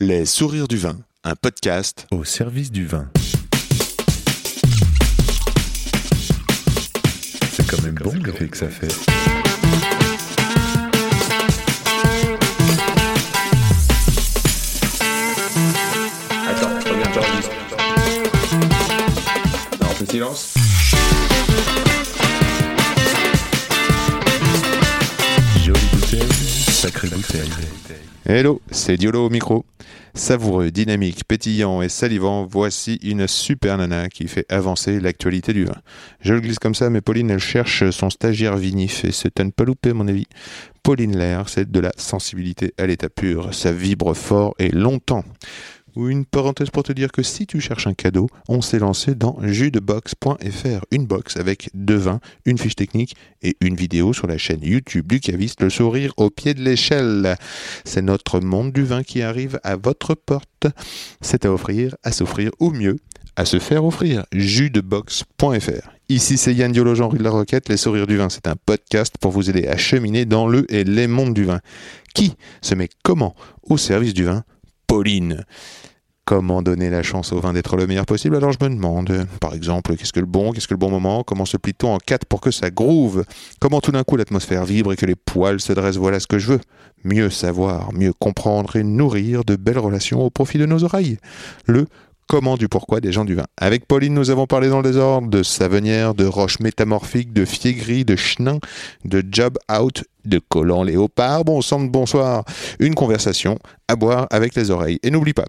Les sourires du vin, un podcast au service du vin. C'est quand même bon le fait que ça fait. Attends, reviens, j'enregistre. Non, on fait silence. Jolie bouteille, sacrée bouteille. Hello, c'est Diolo au micro. Savoureux, dynamique, pétillant et salivant, voici une super nana qui fait avancer l'actualité du vin. Je le glisse comme ça, mais Pauline, elle cherche son stagiaire vinif et c'est à ne pas louper, mon avis. Pauline Lair, c'est de la sensibilité à l'état pur. Ça vibre fort et longtemps. Ou une parenthèse pour te dire que si tu cherches un cadeau, on s'est lancé dans jusdebox.fr. Une box avec deux vins, une fiche technique et une vidéo sur la chaîne YouTube du caviste, le sourire au pied de l'échelle. C'est notre monde du vin qui arrive à votre porte. C'est à offrir, à s'offrir ou mieux, à se faire offrir. jusdebox.fr. Ici, c'est Yann Diolo, Jean-Rue de la Roquette. Les sourires du vin, c'est un podcast pour vous aider à cheminer dans le et les mondes du vin. Qui se met comment au service du vin? Pauline. Comment donner la chance au vin d'être le meilleur possible Alors je me demande, par exemple, qu'est-ce que le bon, qu'est-ce que le bon moment Comment se plie-t-on en quatre pour que ça groove Comment tout d'un coup l'atmosphère vibre et que les poils se dressent Voilà ce que je veux. Mieux savoir, mieux comprendre et nourrir de belles relations au profit de nos oreilles. Le comment du pourquoi des gens du vin. Avec Pauline, nous avons parlé dans le désordre de Savenière, de Roche Métamorphique, de Fiegri, de Chenin, de Job Out, de Collant Léopard. Bon sang bonsoir. Une conversation à boire avec les oreilles. Et n'oublie pas,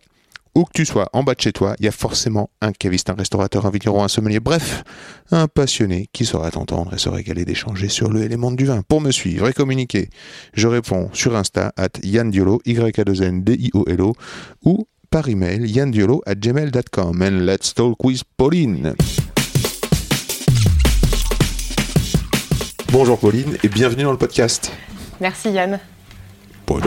où que tu sois, en bas de chez toi, il y a forcément un caviste, un restaurateur, un vigneron, un sommelier, bref, un passionné qui saura t'entendre et se régaler d'échanger sur le élément du vin. Pour me suivre et communiquer, je réponds sur Insta at Yann Diolo, y a 2 n d i o l o ou par email yandiolo at gmail.com. And let's talk with Pauline. Bonjour Pauline et bienvenue dans le podcast. Merci Yann. De.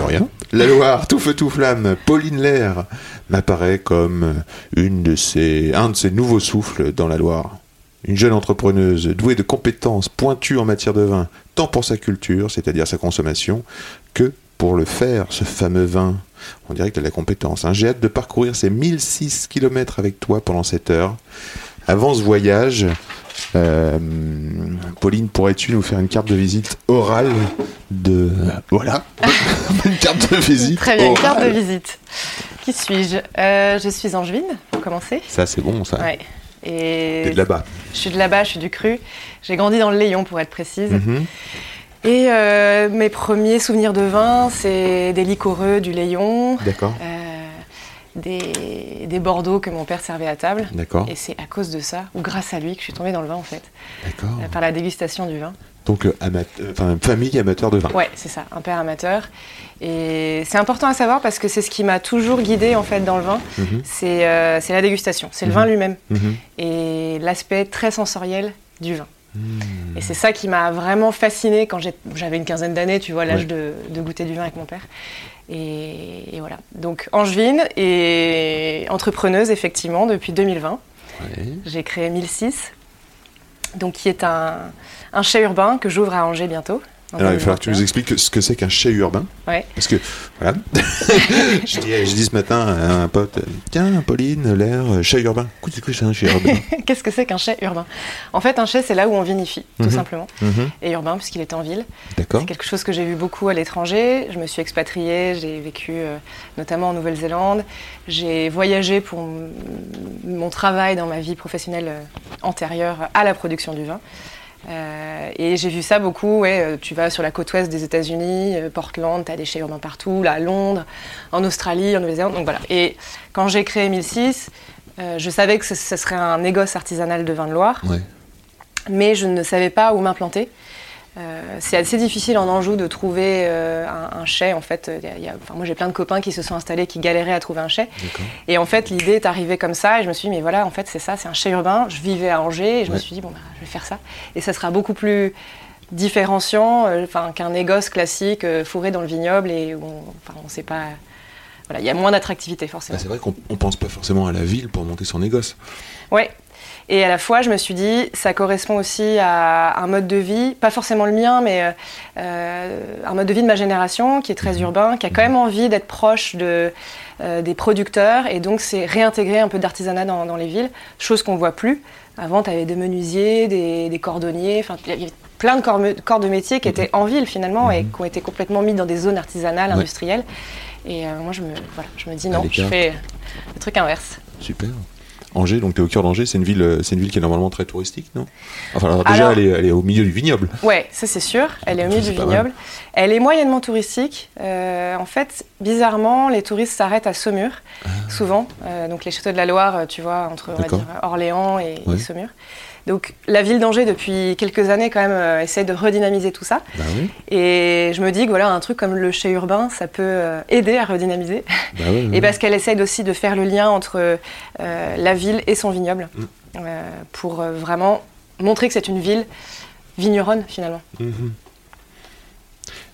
La Loire, tout feu tout flamme, Pauline Lair m'apparaît comme une de ces, un de ces nouveaux souffles dans la Loire. Une jeune entrepreneuse douée de compétences pointues en matière de vin, tant pour sa culture, c'est-à-dire sa consommation, que pour le faire, ce fameux vin. On dirait qu'elle a la compétence. hein. J'ai hâte de parcourir ces 1006 km avec toi pendant cette heure. Avant ce voyage, euh, Pauline, pourrais-tu nous faire une carte de visite orale de... Voilà, une carte de visite Très bien, une carte de visite. Qui suis-je? Euh, Je suis angevine, pour commencer. Ça, c'est bon, ça. Ouais. Et T'es de là-bas. je suis de là-bas, je suis du cru. J'ai grandi dans le Léon, pour être précise. Mhm. Et euh, mes premiers souvenirs de vin, c'est des liquoreux du Léon, D'accord, euh, des, des Bordeaux que mon père servait à table. d'accord, Et c'est à cause de ça, ou grâce à lui, que je suis tombée dans le vin, en fait, d'accord. euh, par la dégustation du vin. Donc, euh, euh, enfin, famille amateur de vin. Ouais, c'est ça, un père amateur. Et c'est important à savoir parce que c'est ce qui m'a toujours guidée en fait dans le vin. Mhm, C'est euh, c'est la dégustation, c'est le Mhm. vin lui-même mhm. et l'aspect très sensoriel du vin. Hmm. Et c'est ça qui m'a vraiment fascinée quand j'avais une quinzaine d'années, tu vois, l'âge Ouais. de, de goûter du vin avec mon père. Et, et voilà. Donc angevine et entrepreneuse effectivement depuis 2020. Ouais. J'ai créé 1006, donc qui est un, un chai urbain que j'ouvre à Angers bientôt. Alors, il va falloir que tu 2021. nous expliques ce que c'est qu'un chai urbain. Ouais. Parce que, voilà. je, dis, je dis ce matin à un pote Tiens, Pauline, l'air, chai urbain. C'est quoi c'est un chai urbain? Qu'est-ce que c'est qu'un chai urbain? En fait, un chai, c'est là où on vinifie, tout Mhm. simplement. Mhm. Et urbain, puisqu'il est en ville. D'accord. C'est quelque chose que j'ai vu beaucoup à l'étranger. Je me suis expatriée, j'ai vécu euh, notamment en Nouvelle-Zélande. J'ai voyagé pour mon travail dans ma vie professionnelle euh, antérieure à la production du vin. Euh, et j'ai vu ça beaucoup. Ouais, euh, tu vas sur la côte ouest des États-Unis, euh, Portland, tu as des chais urbains partout, là à Londres, en Australie, en Nouvelle-Zélande. Donc voilà. Et quand j'ai créé 1006, euh, je savais que ce, ce serait un négoce artisanal de vin de Loire Ouais. mais je ne savais pas où m'implanter. Euh, c'est assez difficile en Anjou de trouver euh, un, un chai. En fait, y a- il y a- enfin, moi j'ai plein de copains qui se sont installés, qui galéraient à trouver un chai. Et en fait, l'idée est arrivée comme ça. Et je me suis dit, mais voilà, en fait, c'est ça, c'est un chai urbain. Je vivais à Angers et je Ouais. me suis dit, bon, bah, je vais faire ça. Et ça sera beaucoup plus différenciant euh, qu'un négoce classique fourré dans le vignoble et où on on sait pas. Voilà, il y a moins d'attractivité Ah, forcément. c'est vrai qu'on on pense pas forcément à la ville pour monter son négoce. Ouais. Et à la fois, je me suis dit, ça correspond aussi à un mode de vie, pas forcément le mien, mais euh, un mode de vie de ma génération qui est très urbain, qui a quand même envie d'être proche de, euh, des producteurs. Et donc, c'est réintégrer un peu d'artisanat dans, dans les villes, chose qu'on voit plus. Avant, tu avais des menuisiers, des, des cordonniers, enfin, il y avait plein de corps, de métier qui étaient en ville finalement et qui ont été complètement mis dans des zones artisanales, Ouais. industrielles. Et euh, moi, je me, voilà, je me dis non, je fais le truc inverse. Super. Angers, donc tu es au cœur d'Angers, c'est une ville, euh, c'est une ville qui est normalement très touristique, non? Enfin, alors déjà, Alors- elle, est, elle est au milieu du vignoble. Ouais, ça c'est sûr. Elle est au milieu du vignoble. Elle est moyennement touristique. Euh, en fait, bizarrement, les touristes s'arrêtent à Saumur, souvent. Euh, donc les châteaux de la Loire, tu vois, entre on va Ah. D'accord. dire, Orléans et. Saumur. Donc la ville d'Angers, depuis quelques années, quand même, euh, essaie de redynamiser tout ça. Bah oui. Et je me dis que voilà, un truc comme le chai urbain, ça peut euh, aider à redynamiser. Bah. Et parce qu'elle essaye aussi de faire le lien entre euh, la ville et son vignoble, Mm. pour vraiment montrer que c'est une ville vigneronne finalement. Mhm.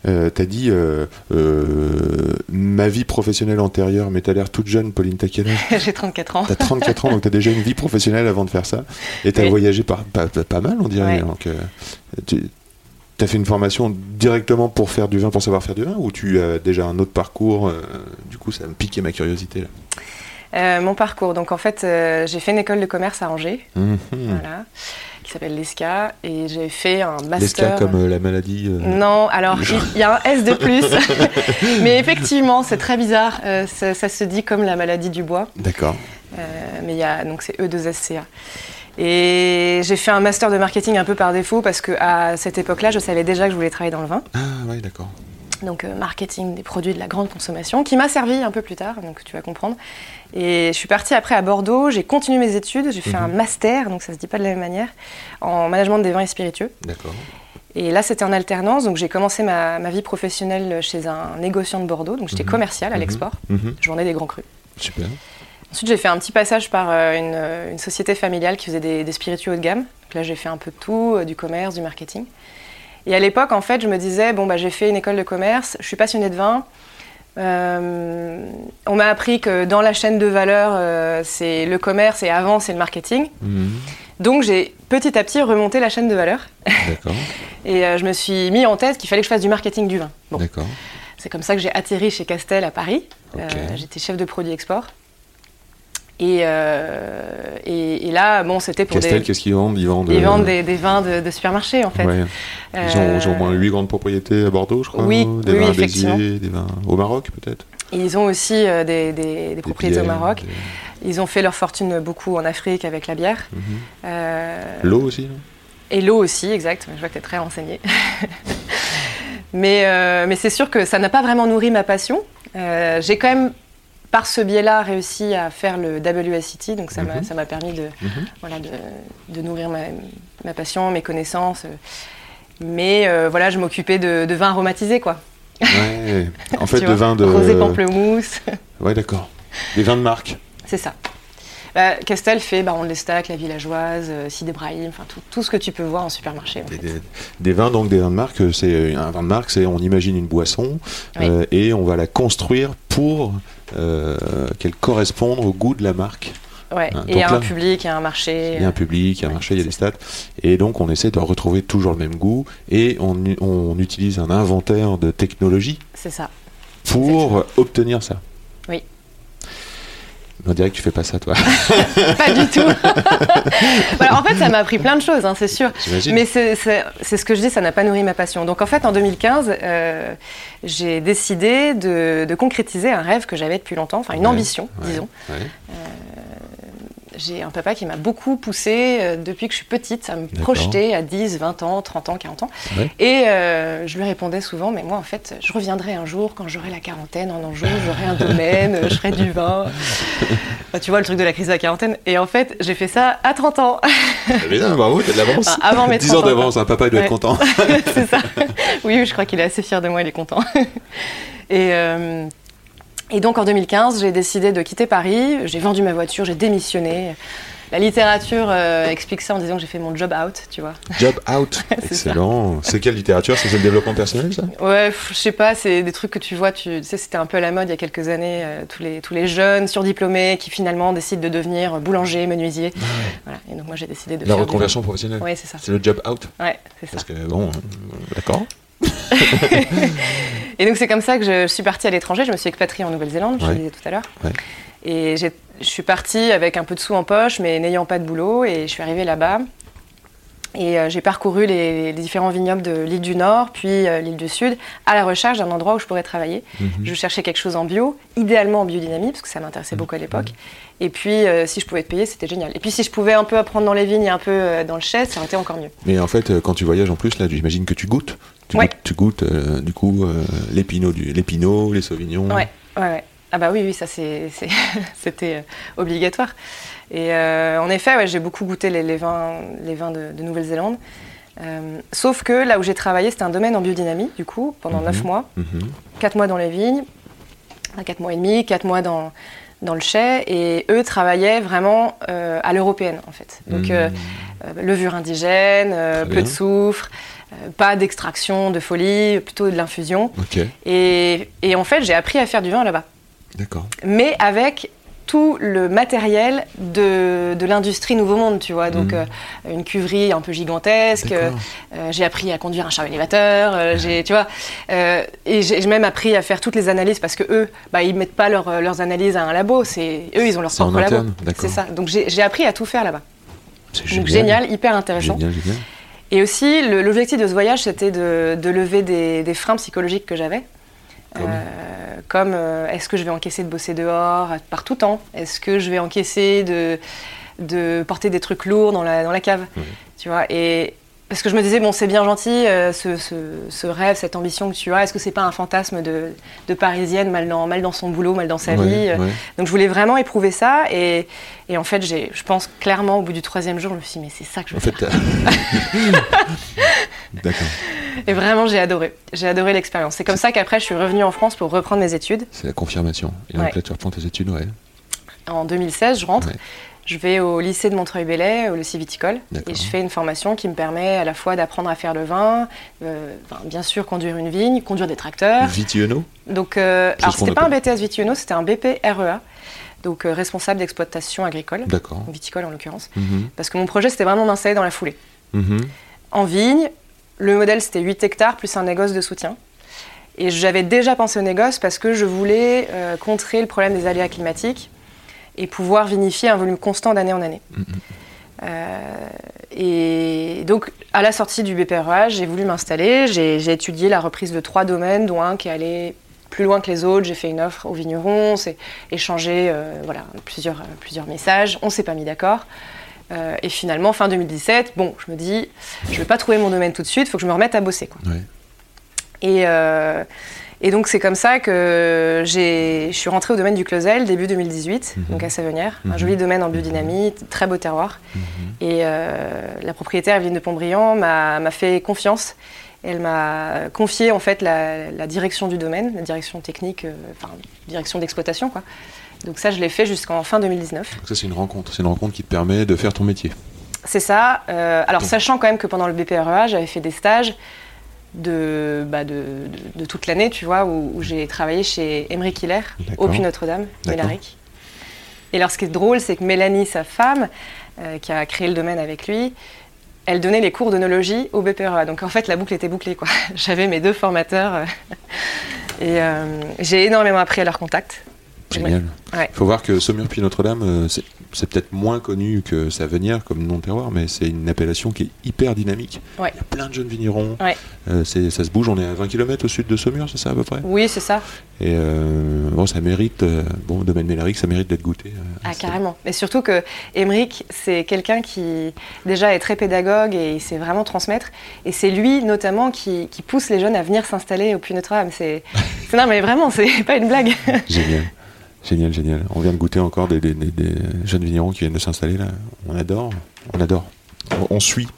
Euh, T'as dit euh, euh, ma vie professionnelle antérieure, mais t'as l'air toute jeune, Pauline, t'as quel âge J'ai 34 ans. T'as 34 ans, donc t'as déjà une vie professionnelle avant de faire ça. Et t'as Oui. voyagé par, pas, pas- pas mal, on dirait. Ouais. Donc, euh, tu as fait une formation directement pour faire du vin, pour savoir faire du vin, ou tu as déjà un autre parcours Du coup, ça me piquait ma curiosité là? Euh, mon parcours, donc en fait, euh, j'ai fait une école de commerce à Angers, Mhm. voilà, qui s'appelle l'ESCA, et j'ai fait un L'esca master. comme euh, la maladie. euh, Non, alors il y a un S de plus, mais effectivement, c'est très bizarre. euh, ça, ça se dit comme la maladie du bois. D'accord. Mais il y a donc c'est E2SCA. Et j'ai fait un master de marketing un peu par défaut parce que à cette époque-là, je savais déjà que je voulais travailler dans le vin. Ah, ouais, d'accord. Donc marketing des produits de la grande consommation, qui m'a servi un peu plus tard, donc tu vas comprendre. Et je suis partie après à Bordeaux, j'ai continué mes études, j'ai fait un master, donc ça se dit pas de la même manière, en management des vins et spiritueux. D'accord. Et là, c'était en alternance, donc j'ai commencé ma, ma vie professionnelle chez un négociant de Bordeaux, donc j'étais Mhm. commerciale à Mhm. l'export, Mhm. vendais des grands crus. Super. Ensuite, j'ai fait un petit passage par euh, une, euh, une société familiale qui faisait des, des spiritueux haut de gamme. Donc là, j'ai fait un peu de tout, euh, du commerce, du marketing. Et à l'époque, en fait, je me disais, bon, bah, j'ai fait une école de commerce, je suis passionnée de vin. Euh, on m'a appris que dans la chaîne de valeur, euh, c'est le commerce et avant, c'est le marketing. Mhm. Donc, j'ai petit à petit remonté la chaîne de valeur. D'accord. Et euh, je me suis mis en tête qu'il fallait que je fasse du marketing du vin. Bon, D'accord. c'est comme ça que j'ai atterri chez Castel à Paris. J'étais chef de produit export. Et, euh, et, et là, bon, c'était pour Castel, des... qu'est-ce qu'ils vendent? Ils vendent, Ils euh, vendent des, des vins de, de supermarché, en fait. ouais. Ils, ont, ils ont au moins Euh, 8 grandes propriétés à Bordeaux, je crois. Oui, des oui, vins à. Béziers, des vins au Maroc, peut-être? ils ont aussi euh, des, propriétés au Maroc. Ils ont fait leur fortune beaucoup en Afrique avec la bière. Mhm. Euh, L'eau aussi, Et l'eau aussi, exact. Je vois que tu es très renseigné. mais euh, mais c'est sûr que ça n'a pas vraiment nourri ma passion. Euh, J'ai quand même, par ce biais-là, réussi à faire le WSET. Donc ça m'a Mhm. ça m'a permis de, Mhm. voilà, de, de nourrir ma, ma passion, mes connaissances. Mais euh, voilà, je m'occupais de, de vins aromatisés, quoi. Ouais. En fait, de vois, vins de. Rosé pamplemousse, Ouais, d'accord. Des vins de marque. c'est ça. Bah, Castel fait Baron de l'Estac, La Villageoise, euh, Cidre Brahim, enfin tout, tout ce que tu peux voir en supermarché. en Des, fait. des- des vins, donc des vins de marque, euh, c'est un vin de marque, c'est on imagine une boisson Oui. euh, et on va la construire pour euh, qu'elle corresponde au goût de la marque. Ouais. Hein, Et il y a un public, il y a un marché. Il y a un public, il y a un Ouais, marché, il y a des stats. Et donc on essaie de retrouver toujours le même goût et on, utilise un inventaire de technologies C'est ça. pour obtenir ça. On dirait que tu fais pas ça, toi. Pas du tout. Voilà, en fait, ça m'a appris plein de choses, hein, c'est sûr. Mais c'est ce que je dis, ça n'a pas nourri ma passion. Donc en fait, en 2015, euh, j'ai décidé de, de concrétiser un rêve que j'avais depuis longtemps, enfin une Ouais, ambition, ouais, disons. ouais. J'ai un papa qui m'a beaucoup poussée euh, depuis que je suis petite à me projeter à 10, 20 ans, 30 ans, 40 ans. Ouais. Et euh, je lui répondais souvent, mais moi en fait, je reviendrai un jour quand j'aurai la quarantaine en Anjou, j'aurai un domaine, je ferai du vin. Enfin, tu vois le truc de la crise de la quarantaine. Et en fait, j'ai fait ça à 30 ans. Mais non, bravo, t'as de l'avance. Enfin, avant mes 10 ans 30 ans, d'avance, un papa il doit être content. c'est ça. Oui, je crois qu'il est assez fier de moi, il est content. Et, euh, et donc en 2015, j'ai décidé de quitter Paris. J'ai vendu ma voiture, j'ai démissionné. la littérature euh, explique ça en disant que j'ai fait mon job out, tu vois. Job out. Excellent. C'est quelle littérature? C'est le développement personnel, ça? Ouais, je sais pas, c'est des trucs que tu vois, tu, tu sais, c'était un peu à la mode il y a quelques années, euh, tous, les, tous les jeunes surdiplômés qui finalement décident de devenir boulanger, menuisier. Voilà. Et donc moi j'ai décidé de La faire du- reconversion professionnelle. Ouais, c'est ça. C'est le job out. Ouais, c'est ça. Parce que, bon, euh, d'accord. Et donc c'est comme ça que je suis partie à l'étranger. Je me suis expatriée en Nouvelle-Zélande, je Ouais. le disais tout à l'heure. Ouais. Et je suis partie avec un peu de sous en poche, mais n'ayant pas de boulot. Et je suis arrivée là-bas. Et euh, j'ai parcouru les, les différents vignobles de l'île du Nord, puis euh, l'île du Sud, à la recherche d'un endroit où je pourrais travailler. Mhm. Je cherchais quelque chose en bio, idéalement en biodynamie, parce que ça m'intéressait beaucoup à l'époque. Et puis, euh, si je pouvais être payée, c'était génial. Et puis, si je pouvais un peu apprendre dans les vignes et un peu dans le chai, ça aurait été encore mieux. Mais en fait, quand tu voyages en plus, là, j'imagine que tu goûtes. Tu Ouais. goûtes, tu goûtes, euh, du coup, euh, l'épinot, l'épinot, les sauvignons. Ouais, ouais, ouais. Ah bah oui, oui, ça c'était euh, obligatoire. Et euh, en effet, ouais, j'ai beaucoup goûté les, les vins, les vins de, de Nouvelle-Zélande. Sauf que là où j'ai travaillé, c'était un domaine en biodynamie, du coup, pendant Mhm. 9 mois. 4 mois dans les vignes, enfin, 4 mois et demi, 4 mois dans, dans le chai. Et eux travaillaient vraiment euh, à l'européenne, en fait. Donc, Mhm. euh, levure indigène, peu bien. de soufre, pas d'extraction de folie, plutôt de l'infusion. Et, et en fait, j'ai appris à faire du vin là-bas d'accord. mais avec tout le matériel de, de l'industrie Nouveau Monde, tu vois. Donc, Mhm. euh, une cuverie un peu gigantesque. euh, euh, j'ai appris à conduire un char élévateur. euh, j'ai, tu vois. euh, et j'ai même appris à faire toutes les analyses parce que eux, bah, ils mettent pas leurs- leurs analyses à un labo. C'est eux, ils ont leur propre labo. C'est ça. Donc, j'ai appris à tout faire là-bas. C'est Donc, génial, hyper intéressant. Génial, génial. Et aussi, l'objectif de ce voyage, c'était de, de lever des, des freins psychologiques que j'avais. Comme Euh, comme euh, est-ce que je vais encaisser de bosser dehors par tout temps? Est-ce que je vais encaisser de, de porter des trucs lourds dans la, dans la cave? Tu vois Et parce que je me disais, bon, c'est bien gentil, euh, ce, ce- ce rêve, cette ambition que tu as, est-ce que c'est pas un fantasme de, de parisienne mal dans, mal dans son boulot, mal dans sa vie euh. Donc je voulais vraiment éprouver ça. Et, et en fait, je pense clairement, au bout du troisième jour, je me suis dit, mais c'est ça que je veux En fait, faire. D'accord. Et vraiment, j'ai adoré. J'ai adoré l'expérience. C'est comme ça qu'après, je suis revenue en France pour reprendre mes études. C'est la confirmation. Et donc Ouais. là, tu reprends tes études, ouais. En 2016, je rentre. Ouais. Je vais au lycée de Montreuil-Bellay, au lycée viticole, et je fais une formation qui me permet à la fois d'apprendre à faire le vin, euh, enfin, bien sûr conduire une vigne, conduire des tracteurs. Vitiono Donc, euh, alors c'était pas un. BTS Vitiono, c'était un BP REA, donc euh, responsable d'exploitation agricole, viticole en l'occurrence, Mhm. parce que mon projet c'était vraiment d'installer dans la foulée. Mhm. En vigne, le modèle c'était 8 hectares plus un négoce de soutien. Et j'avais déjà pensé au négoce parce que je voulais euh, contrer le problème des aléas climatiques et pouvoir vinifier un volume constant d'année en année. Mhm. Euh, et donc, à la sortie du BPREA, j'ai voulu m'installer. J'ai étudié la reprise de trois domaines, dont un qui allait plus loin que les autres. J'ai fait une offre aux vignerons, on s'est échangé euh, voilà, plusieurs, euh, plusieurs messages. On s'est pas mis d'accord. Euh, et finalement, fin 2017, bon, je me dis, je vais pas trouver mon domaine tout de suite, il faut que je me remette à bosser. Quoi. Et, et donc, c'est comme ça que je suis rentrée au domaine du Closel début 2018, Mhm. donc à Savenière. Un Mhm. joli domaine en biodynamie, très beau terroir. Mhm. Et euh, la propriétaire, Evelyne de Pontbriand, m'a m'a fait confiance. Elle m'a confié en fait la, la direction du domaine, la direction technique, euh, enfin direction d'exploitation quoi. Donc ça, je l'ai fait jusqu'en fin 2019. Donc ça, c'est une rencontre. C'est une rencontre qui te permet de faire ton métier. C'est ça. Euh, alors Donc- sachant quand même que pendant le BPREA, j'avais fait des stages de, bah, de, de- de toute l'année, tu vois, où, où j'ai travaillé chez Hiller, D'accord. au Puy Notre-Dame. Mélaric. Et alors ce qui est drôle, c'est que Mélanie, sa femme, euh, qui a créé le domaine avec lui, elle donnait les cours d'onologie au BPREA. Donc en fait, la boucle était bouclée. quoi. J'avais mes deux formateurs. euh, et euh, j'ai énormément appris à leur contact. Génial. Ouais. faut voir que Saumur Puy Notre-Dame, c'est c'est peut-être moins connu que Savenière comme nom de terroir, mais c'est une appellation qui est hyper dynamique. Ouais. Il y a plein de jeunes vignerons. Ouais. Euh, c'est- ça se bouge. On est à 20 km au sud de Saumur, c'est ça à peu près? Oui, c'est ça. Et euh, bon, ça mérite. euh, bon, domaine Mélaric, ça mérite d'être goûté. Ah, carrément. Et surtout que Émeric, c'est quelqu'un qui déjà est très pédagogue et il sait vraiment transmettre. Et c'est lui notamment qui, qui pousse les jeunes à venir s'installer au Puy Notre-Dame. C'est, c'est- non mais vraiment, c'est pas une blague. Génial. Génial, génial. On vient de goûter encore des, des- des- des jeunes vignerons qui viennent de s'installer là. On adore. On adore. On, on suit.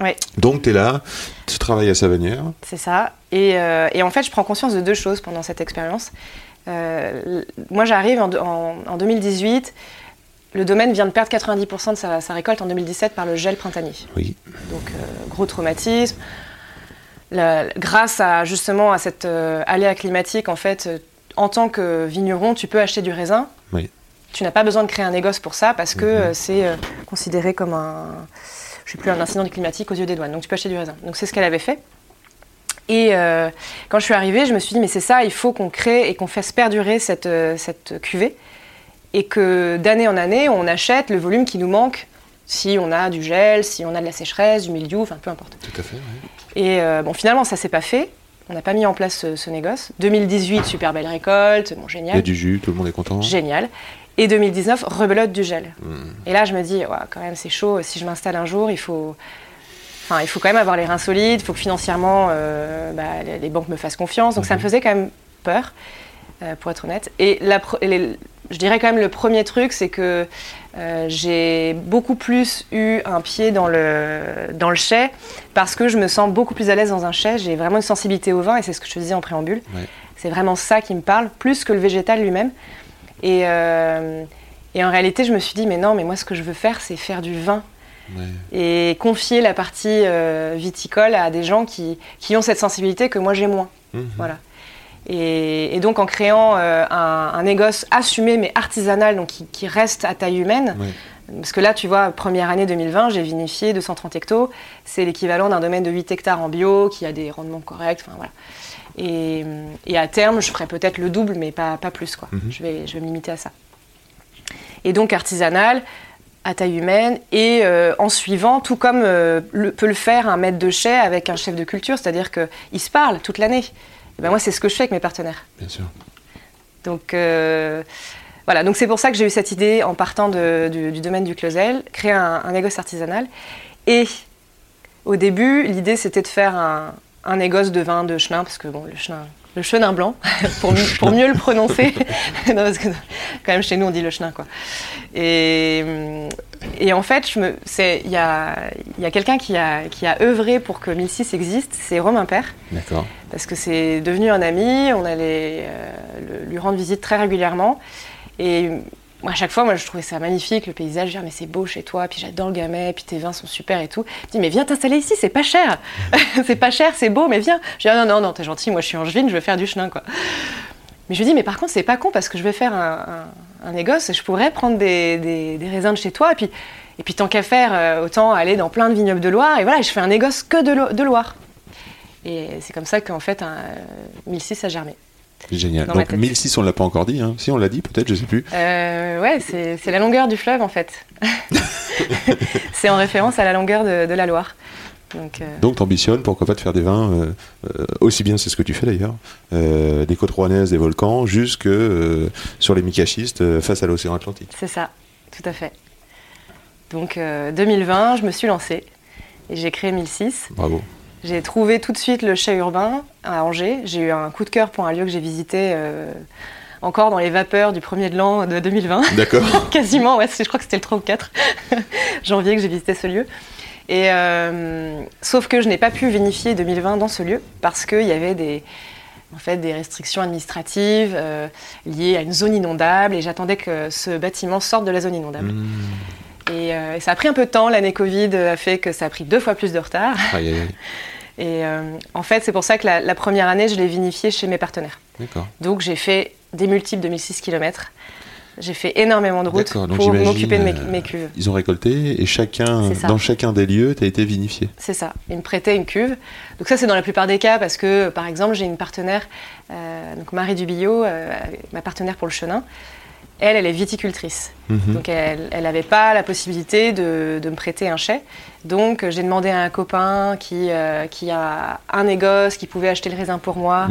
Ouais. Donc, tu es là, tu travailles à Savenière. C'est ça. Et, euh, et en fait, je prends conscience de deux choses pendant cette expérience. Euh, moi, j'arrive en, de- en- en 2018. le domaine vient de perdre 90% de sa, sa récolte en 2017 par le gel printanier. Oui. Donc euh, gros traumatisme. La- grâce à justement à cette aléa climatique, en fait, en tant que vigneron, tu peux acheter du raisin. Oui. Tu n'as pas besoin de créer un négoce pour ça parce que Mhm. euh, c'est euh, considéré comme un, je sais plus, un incident climatique aux yeux des douanes. Donc tu peux acheter du raisin. Donc c'est ce qu'elle avait fait. Et euh, quand je suis arrivée, je me suis dit mais c'est ça, il faut qu'on crée et qu'on fasse perdurer cette, cette cuvée et que d'année en année, on achète le volume qui nous manque si on a du gel, si on a de la sécheresse, du mildiou, enfin peu importe. Tout à fait. Et euh, bon, finalement, ça s'est pas fait. On n'a pas mis en place ce, ce négoce. 2018, super belle récolte, bon, Il y a génial. du jus, tout le monde est content. Génial. Et 2019, rebelote du gel. Hmm. Et là, je me dis, ouais, quand même, c'est chaud. Si je m'installe un jour, il faut. Enfin, il faut quand même avoir les reins solides. Il faut que financièrement, euh, bah, les, banques me fassent confiance. Donc, ça me faisait quand même peur, euh, pour être honnête. Et la les- je dirais quand même le premier truc, c'est que euh, j'ai beaucoup plus eu un pied dans le, dans le chai parce que je me sens beaucoup plus à l'aise dans un chai. J'ai vraiment une sensibilité au vin et c'est ce que je te disais en préambule. Ouais. C'est vraiment ça qui me parle, plus que le végétal lui-même. Et, euh, et en réalité, je me suis dit, mais non, mais moi, ce que je veux faire, c'est faire du vin Ouais. et confier la partie euh, viticole à des gens qui, qui ont cette sensibilité que moi j'ai moins. Mhm. Voilà. Et, et donc en créant euh, un, un négoce assumé mais artisanal, donc qui, qui reste à taille humaine, parce que là, tu vois, première année 2020, j'ai vinifié 230 hectos, c'est l'équivalent d'un domaine de 8 hectares en bio qui a des rendements corrects, enfin voilà. Et, et à terme, je ferai peut-être le double, mais pas, pas plus, quoi. Mhm. je, vais, je vais me limiter à ça. Et donc artisanal, à taille humaine, et euh, en suivant, tout comme euh, le- peut le faire un maître de chai avec un chef de culture, c'est-à-dire qu'ils se parlent toute l'année. Et ben moi, c'est ce que je fais avec mes partenaires. Bien sûr. Donc euh, voilà, donc c'est pour ça que j'ai eu cette idée en partant de- du, du domaine du Closel, créer un, un négoce artisanal. Et au début, l'idée c'était de faire un, un négoce de vin de chenin, parce que bon, le chenin, le chenin blanc, pour, mieux- pour mieux le prononcer. non, parce que quand même chez nous on dit le chenin quoi. Et, et en fait, il y a, y a quelqu'un qui a, qui a œuvré pour que 1006 existe, c'est Romain Père D'accord. parce que c'est devenu un ami, on allait euh, lui rendre visite très régulièrement. Et moi, à chaque fois, moi, je trouvais ça magnifique, le paysage. Je Ah, mais c'est beau chez toi, puis j'adore le gamet, puis tes vins sont super et tout. Je dis, mais viens t'installer ici, c'est pas cher. c'est pas cher, c'est beau, mais viens. Je dis, ah, non, non, non, t'es gentil, moi je suis angevine, je veux faire du chenin, quoi. Mais je lui dis, mais par contre, c'est pas con parce que je vais faire un, un, négoce et je pourrais prendre des, des- raisins de chez toi. Et puis, et puis tant qu'à faire, euh, autant aller dans plein de vignobles de Loire. Et voilà, je fais un négoce que de, de Loire. Et c'est comme ça qu'en fait, un, euh, 1006 a germé. Génial. Dans Donc tête. 1006, on l'a pas encore dit. Hein. Si on l'a dit, peut-être, je sais plus. Euh, ouais, c'est la longueur du fleuve en fait. c'est en référence à la longueur de, de la Loire. Donc, euh, Donc, t'ambitionnes, pourquoi pas, de faire des vins, euh, euh, aussi bien, c'est ce que tu fais d'ailleurs, euh, des côtes rouennaises, des volcans, jusque sur les micachistes face à l'océan Atlantique. c'est ça, tout à fait. Donc euh, 2020, je me suis lancée et j'ai créé 1006. Bravo. J'ai trouvé tout de suite le chai urbain à Angers. J'ai eu un coup de cœur pour un lieu que j'ai visité euh, encore dans les vapeurs du premier de l'an de 2020. D'accord. Quasiment, ouais, je crois que c'était le 3 ou 4 janvier que j'ai visité ce lieu. Et, euh, sauf que je n'ai pas pu vinifier 2020 dans ce lieu parce qu'il y avait des, en fait, des restrictions administratives euh, liées à une zone inondable et j'attendais que ce bâtiment sorte de la zone inondable. Mmh. Et, euh, et ça a pris un peu de temps, l'année Covid a fait que ça a pris deux fois plus de retard. Aïe, aïe, aïe. Et euh, en fait, c'est pour ça que la, la première année, je l'ai vinifié chez mes partenaires. D'accord. Donc j'ai fait des multiples de 1006 km. J'ai fait énormément de routes pour m'occuper de mes, euh, mes cuves. Ils ont récolté et chacun, dans chacun des lieux, tu as été vinifié. C'est ça. Ils me prêtaient une cuve. Donc ça, c'est dans la plupart des cas parce que, par exemple, j'ai une partenaire, euh, donc Marie Dubillot, euh, ma partenaire pour le chenin. Elle, elle est viticultrice. Mhm. Donc elle n'avait pas la possibilité de, de me prêter un chai. Donc euh, j'ai demandé à un copain qui, euh, qui a un négoce, qui pouvait acheter le raisin pour moi,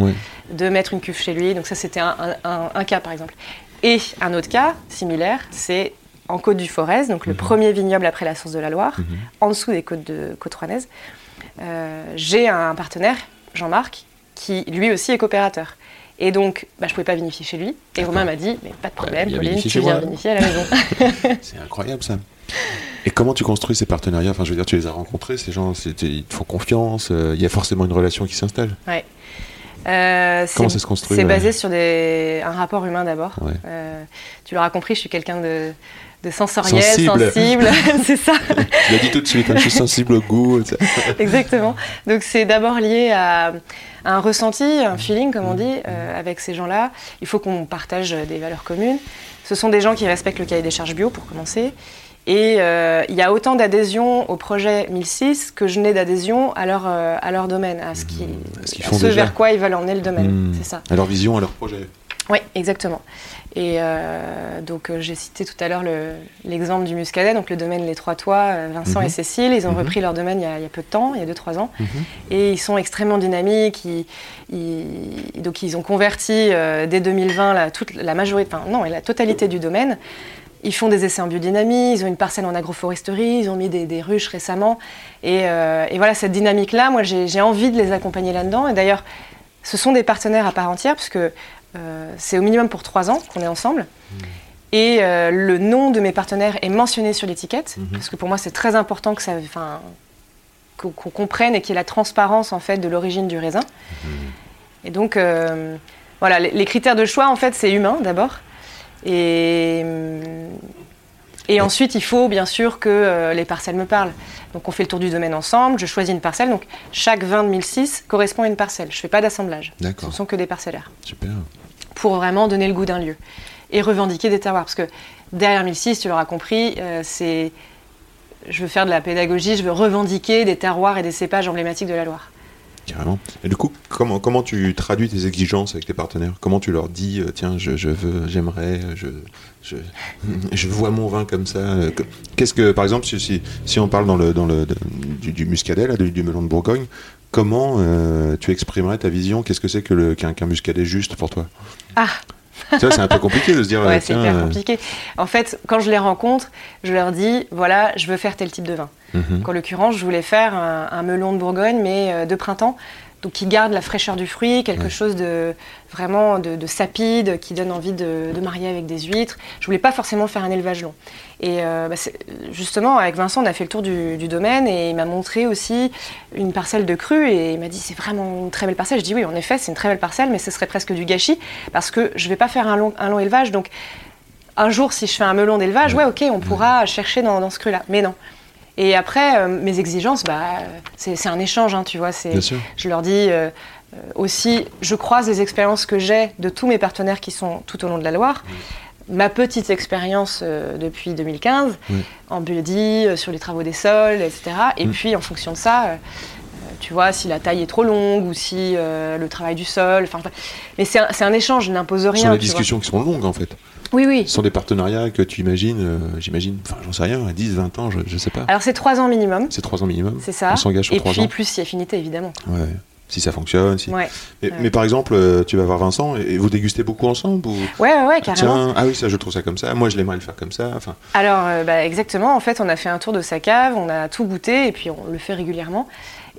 de mettre une cuve chez lui. Donc ça, c'était un, un- un- un cas, par exemple. Et un autre cas, similaire, c'est en Côte du Forez, donc le premier vignoble après la source de la Loire, Mhm. en dessous des côtes de côte rouennaises. Euh, J'ai un partenaire, Jean-Marc, qui lui aussi est coopérateur. Et donc, bah, je ne pouvais pas vinifier chez lui. Et. Romain m'a dit, mais pas de problème, y a Pauline, tu viens moi. vinifier à la maison. C'est incroyable ça. Et comment tu construis ces partenariats? Enfin, je veux dire, tu les as rencontrés, ces gens, ils te font confiance, euh, il y a forcément une relation qui s'installe. Euh, Comment ça se construit C'est ouais. basé sur des, un rapport humain d'abord. Ouais. Euh, tu l'auras compris, je suis quelqu'un de, de sensoriel, Sensible. sensible, c'est ça. Tu l'as dit tout de suite, hein, je suis sensible au goût. Exactement. Donc c'est d'abord lié à un ressenti, un feeling, comme on dit, euh, avec ces gens-là. Il faut qu'on partage des valeurs communes. Ce sont des gens qui respectent le cahier des charges bio, pour commencer. Et euh, il y a autant d'adhésion au projet 1006 que je n'ai d'adhésion à leur, euh, à leur domaine, à ce, qui, ce à ce déjà. vers quoi ils veulent emmener le domaine. Hmm. C'est ça. À leur vision, à leur projet. Oui, exactement. Et euh, donc euh, j'ai cité tout à l'heure le- l'exemple du Muscadet, donc le domaine Les Trois Toits, euh, Vincent Mhm. et Cécile, ils ont Mhm. repris leur domaine il y, a, il y a peu de temps, il y a 2-3 ans, Mhm. et ils sont extrêmement dynamiques. Ils, ils- donc ils ont converti euh, dès 2020 la, toute, la majorité, enfin non, la totalité du domaine. Ils font des essais en biodynamie, ils ont une parcelle en agroforesterie, ils ont mis des, des ruches récemment. Et, euh, et voilà, cette dynamique-là, moi j'ai envie de les accompagner là-dedans. Et d'ailleurs, ce sont des partenaires à part entière, puisque euh, c'est au minimum pour trois ans qu'on est ensemble. Et euh, le nom de mes partenaires est mentionné sur l'étiquette, Mhm. parce que pour moi c'est très important que ça, qu'on comprenne et qu'il y ait la transparence en fait de l'origine du raisin. Et donc euh, voilà, les, les critères de choix en fait c'est humain d'abord, et et ensuite il faut bien sûr que euh, les parcelles me parlent. Donc on fait le tour du domaine ensemble, je choisis une parcelle. Donc chaque vin de 1006 correspond à une parcelle. Je fais pas d'assemblage. Ce D'accord, sont que des parcellaires super. Pour vraiment donner le goût d'un lieu et revendiquer des terroirs. Parce que derrière 1006, tu l'auras compris, euh, c'est. Je veux faire de la pédagogie, je veux revendiquer des terroirs et des cépages emblématiques de la Loire. Carrément. Et du coup, comment, tu traduis tes exigences avec tes partenaires? Comment tu leur dis, euh, tiens, je, veux, j'aimerais, je, vois mon vin comme ça euh, que- Qu'est-ce que, par exemple, si, on parle du, du muscadet, du melon de Bourgogne, comment euh, tu exprimerais ta vision? Qu'est-ce que c'est que le- qu'un muscadet juste pour toi? Ah Tu vois, c'est un peu compliqué de se dire, Ouais, euh, c'est hyper euh, compliqué. En fait, quand je les rencontre, je leur dis voilà, je veux faire tel type de vin. mhm, Donc, en l'occurrence, je voulais faire un, un melon de Bourgogne, mais de printemps. Donc, qui garde la fraîcheur du fruit, quelque Ouais. chose de vraiment de, de sapide, qui donne envie de, de marier avec des huîtres. Je voulais pas forcément faire un élevage long. Et euh, bah, justement, avec Vincent, on a fait le tour du, du domaine et il m'a montré aussi une parcelle de cru et il m'a dit c'est vraiment une très belle parcelle. Je dis oui, en effet, c'est une très belle parcelle, mais ce serait presque du gâchis parce que je vais pas faire un long, un long élevage. Donc, un jour, si je fais un melon d'élevage, ouais, ok, on pourra chercher dans, dans ce cru-là. Mais non. Et après, euh, mes exigences, bah, c'est un échange, hein, tu vois. c'est- Bien sûr. Je leur dis euh, euh, aussi, je croise les expériences que j'ai de tous mes partenaires qui sont tout au long de la Loire. Ma petite expérience euh, depuis 2015 Oui. en biodie, euh, sur les travaux des sols, etc. Et Mm. puis, en fonction de ça, tu vois, si la taille est trop longue ou si euh, le travail du sol. enfin, Mais c'est un, échange, je n'impose Ce rien. sont des vois. discussions qui sont longues en fait. Oui, oui. Ce sont des partenariats que tu imagines, euh, j'imagine, enfin j'en sais rien, à 10, 20 ans, je, je sais pas. Alors, c'est trois ans minimum, C'est 3 ans minimum. c'est ça. On s'engage sur Et 3 puis, ans. plus si affinité, évidemment. Ouais. Si ça fonctionne. Si... Ouais, Mais, Ouais. mais par exemple, euh, tu vas voir Vincent et et vous dégustez beaucoup ensemble ou... ouais, ouais, ouais, carrément. Tiens, ah oui, ça je trouve ça comme ça. Moi je l'aimerais le faire comme ça. Enfin, Alors, euh, bah, exactement. En fait, on a fait un tour de sa cave, on a tout goûté et puis on le fait régulièrement.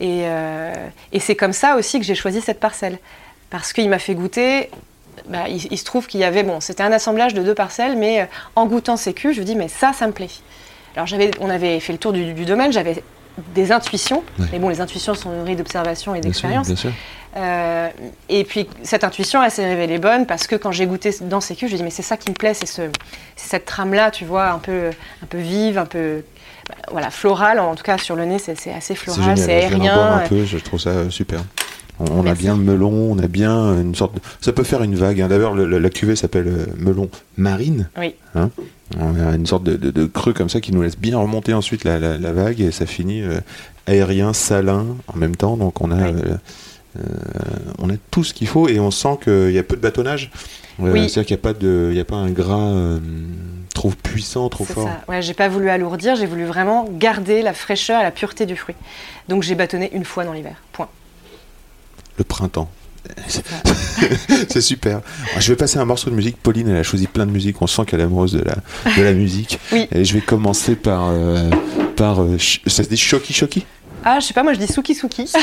Et, euh, et c'est comme ça aussi que j'ai choisi cette parcelle. Parce qu'il m'a fait goûter. bah, il, il se trouve qu'il y avait, bon, c'était un assemblage de deux parcelles, mais euh, en goûtant ces culs, je me dis, mais ça, ça me plaît. Alors, j'avais, on avait fait le tour du, du domaine, j'avais des intuitions, Ouais. mais bon, les intuitions sont nourries d'observation et bien sûr, d'expérience. bien sûr. Euh, et puis cette intuition, elle s'est révélée bonne parce que quand j'ai goûté dans ces culs, je me dis mais c'est ça qui me plaît, c'est ce, cette trame là, tu vois, un peu, un peu vive, un peu, bah, voilà, florale. En tout cas sur le nez, c'est, assez floral, c'est aérien. un peu. Je trouve ça euh, super. On, on a bien le melon, on a bien une sorte. De... Ça peut faire une vague. hein. Le- la cuvée s'appelle euh, melon marine. Oui. Hein on a une sorte de, de- de creux comme ça qui nous laisse bien remonter ensuite la, la- la vague et ça finit euh, aérien, salin en même temps. Donc on a, Oui. euh, on a tout ce qu'il faut et on sent qu'il y a peu de bâtonnage. Euh, Oui. C'est-à-dire qu'il n'y a, pas de- il y a pas un gras trop puissant, trop C'est fort. ça. Ouais, j'ai pas voulu alourdir, j'ai voulu vraiment garder la fraîcheur et la pureté du fruit. Donc j'ai bâtonné une fois dans l'hiver. Point. Le printemps. C'est super. Je vais passer un morceau de musique. Pauline, elle a choisi plein de musique. On sent qu'elle est amoureuse de la, de la musique. Oui. Et je vais commencer par. euh, par euh, ça se dit Shoki Shoki? Ah, je sais pas, moi je dis souki souki.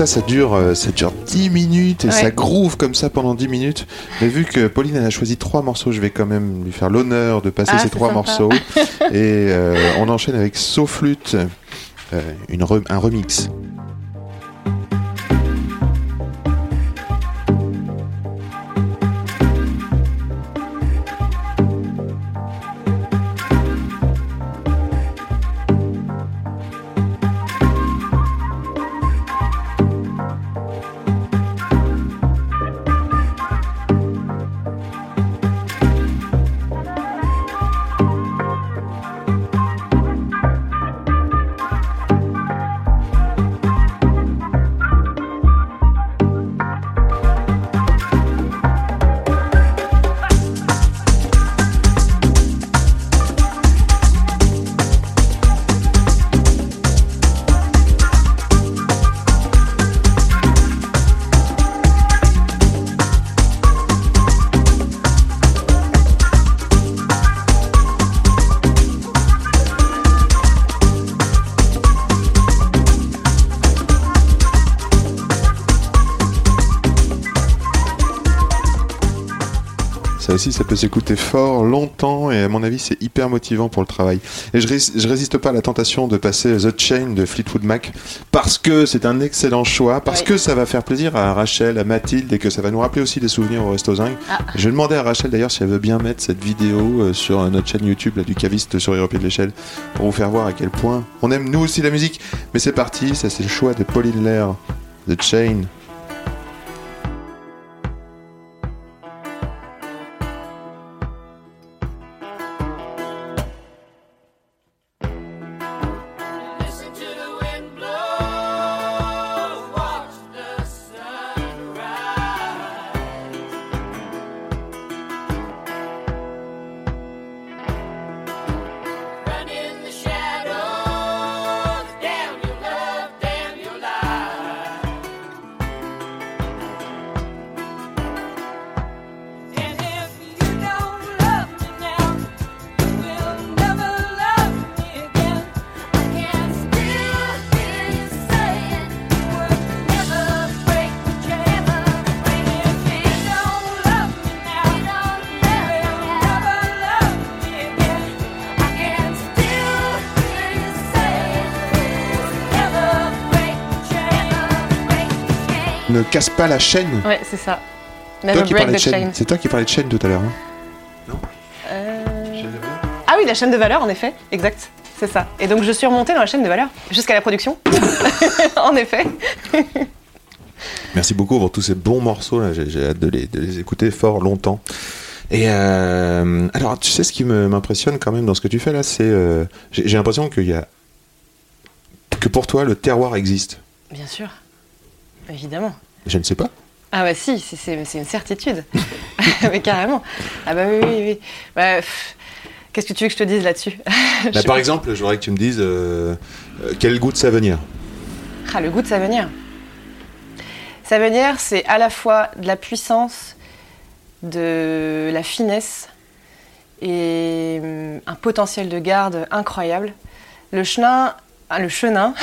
ça, ça dure, euh, ça dure 10 minutes et Ouais. ça groove comme ça pendant 10 minutes. Mais vu que Pauline elle a choisi trois morceaux, je vais quand même lui faire l'honneur de passer Ah, ces trois sympa. morceaux. et euh, on enchaîne avec So Flute, euh, une re- un remix. Peut s'écouter fort, longtemps, et à mon avis, c'est hyper motivant pour le travail. Et je, rés- je résiste pas à la tentation de passer The Chain de Fleetwood Mac, parce que c'est un excellent choix, parce que ça va faire plaisir à Rachel, à Mathilde, et que ça va nous rappeler aussi des souvenirs au Resto Zinc. Ah. Je vais demander à Rachel d'ailleurs si elle veut bien mettre cette vidéo euh, sur euh, notre chaîne YouTube là, du caviste sur les pied de l'échelle, pour vous faire voir à quel point on aime nous aussi la musique. Mais c'est parti, ça c'est le choix de Pauline Lair, The Chain. Casse pas la chaîne. Ouais, c'est ça. Toi Never qui break parlais the de chaîne. chain. C'est toi qui parlais de chaîne tout à l'heure. hein Euh, Ah oui, la chaîne de valeur, en effet. Exact. C'est ça. Et donc, je suis remontée dans la chaîne de valeur jusqu'à la production. en effet. Merci beaucoup pour tous ces bons morceaux. là. J'ai j'ai hâte de les, de les écouter fort longtemps. Et euh, alors, tu sais ce qui me- m'impressionne quand même dans ce que tu fais là, c'est euh, j'ai j'ai l'impression qu'il y a que pour toi le terroir existe. Bien sûr. Évidemment. Je ne sais pas. Ah bah si, c'est- une certitude. Mais carrément. Ah bah oui, oui, oui. Bah, Qu'est-ce que tu veux que je te dise là-dessus? Bah, par exemple, je voudrais que tu me dises euh, euh, quel goût de Savenir. Ah, le goût de Savenière. Savenière, c'est à la fois de la puissance, de la finesse et hum, un potentiel de garde incroyable. Le chenin, ah, le chenin,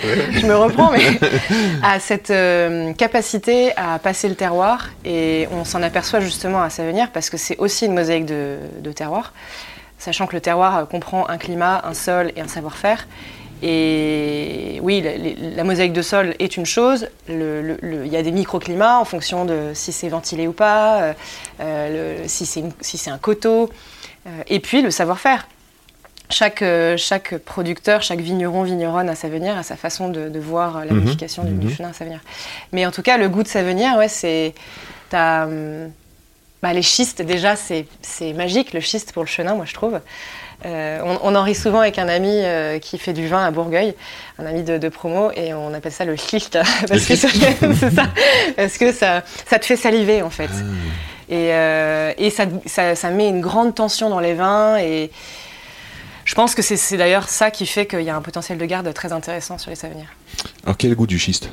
je me reprends, mais a cette euh, capacité à passer le terroir et on s'en aperçoit justement à Savenière parce que c'est aussi une mosaïque de, de terroir, sachant que le terroir euh, comprend un climat, un sol et un savoir-faire. Et oui, la, mosaïque de sol est une chose. Il y a des microclimats en fonction de si c'est ventilé ou pas, euh, le- si c'est si un coteau, et puis le savoir-faire. Chaque, euh, chaque producteur, chaque vigneron, vigneronne à Savenir a sa façon de, de voir euh, la Mhm, modification du, du mhm. chenin à Savenir. Mais en tout cas, le goût de Savenir, ouais, c'est. t'as, hum, bah, les schistes, déjà, c'est magique, le schiste pour le chenin, moi, je trouve. Euh, on, on en rit souvent avec un ami euh, qui fait du vin à Bourgueil, un ami de, de promo, et on appelle ça le schiste, parce que ça, c'est ça, parce que ça, ça te fait saliver en fait. Et, euh, et ça, ça, ça met une grande tension dans les vins, et je pense que c'est d'ailleurs ça qui fait qu'il y a un potentiel de garde très intéressant sur les savenirs. Alors quel goût du schiste